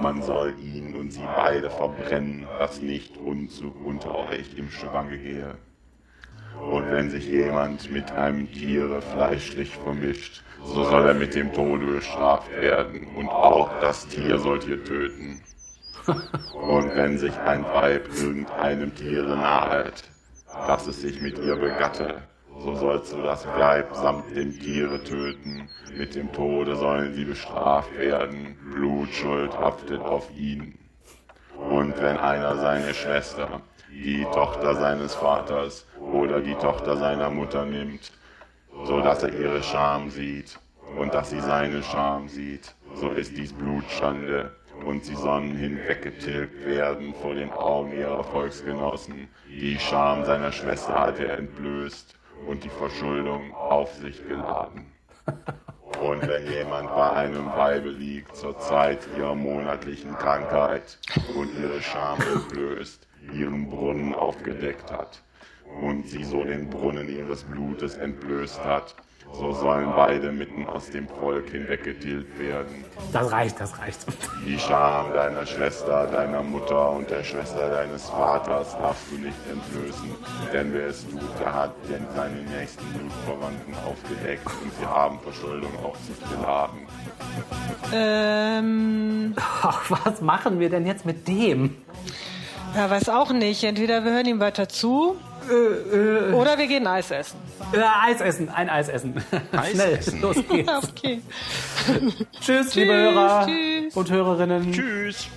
Man soll ihn und sie beide verbrennen, dass nicht Unzug unter euch im Schwange gehe. Und wenn sich jemand mit einem Tiere fleischlich vermischt, so soll er mit dem Tode bestraft werden. Und auch das Tier sollt ihr töten. Und wenn sich ein Weib irgendeinem Tiere nahet, dass es sich mit ihr begatte, so sollst du das Weib samt dem Tiere töten. Mit dem Tode sollen sie bestraft werden. Blutschuld haftet auf ihn. Und wenn einer seine Schwester, die Tochter seines Vaters oder die Tochter seiner Mutter nimmt, so dass er ihre Scham sieht und dass sie seine Scham sieht, so ist dies Blutschande und sie sollen hinweggetilgt werden vor den Augen ihrer Volksgenossen. Die Scham seiner Schwester hat er entblößt und die Verschuldung auf sich geladen. Und wenn jemand bei einem Weibe liegt zur Zeit ihrer monatlichen Krankheit und ihre Scham entblößt, ihren Brunnen aufgedeckt hat und sie so den Brunnen ihres Blutes entblößt hat, so sollen beide mitten aus dem Volk hinweggetilgt werden. Das reicht, das reicht. Die Scham deiner Schwester, deiner Mutter und der Schwester deines Vaters darfst du nicht entblößen, denn wer es tut, der hat denn seine nächsten Blutverwandten aufgedeckt und sie haben Verschuldung auf sich geladen. Ähm, Ach, was machen wir denn jetzt mit dem? Ja, weiß auch nicht. Entweder wir hören ihm weiter zu oder wir gehen Eis essen. Äh, Eis essen, ein Eis essen. Schnell, essen. los geht's. Okay. Tschüss, liebe Hörer tschüss. und Hörerinnen. Tschüss.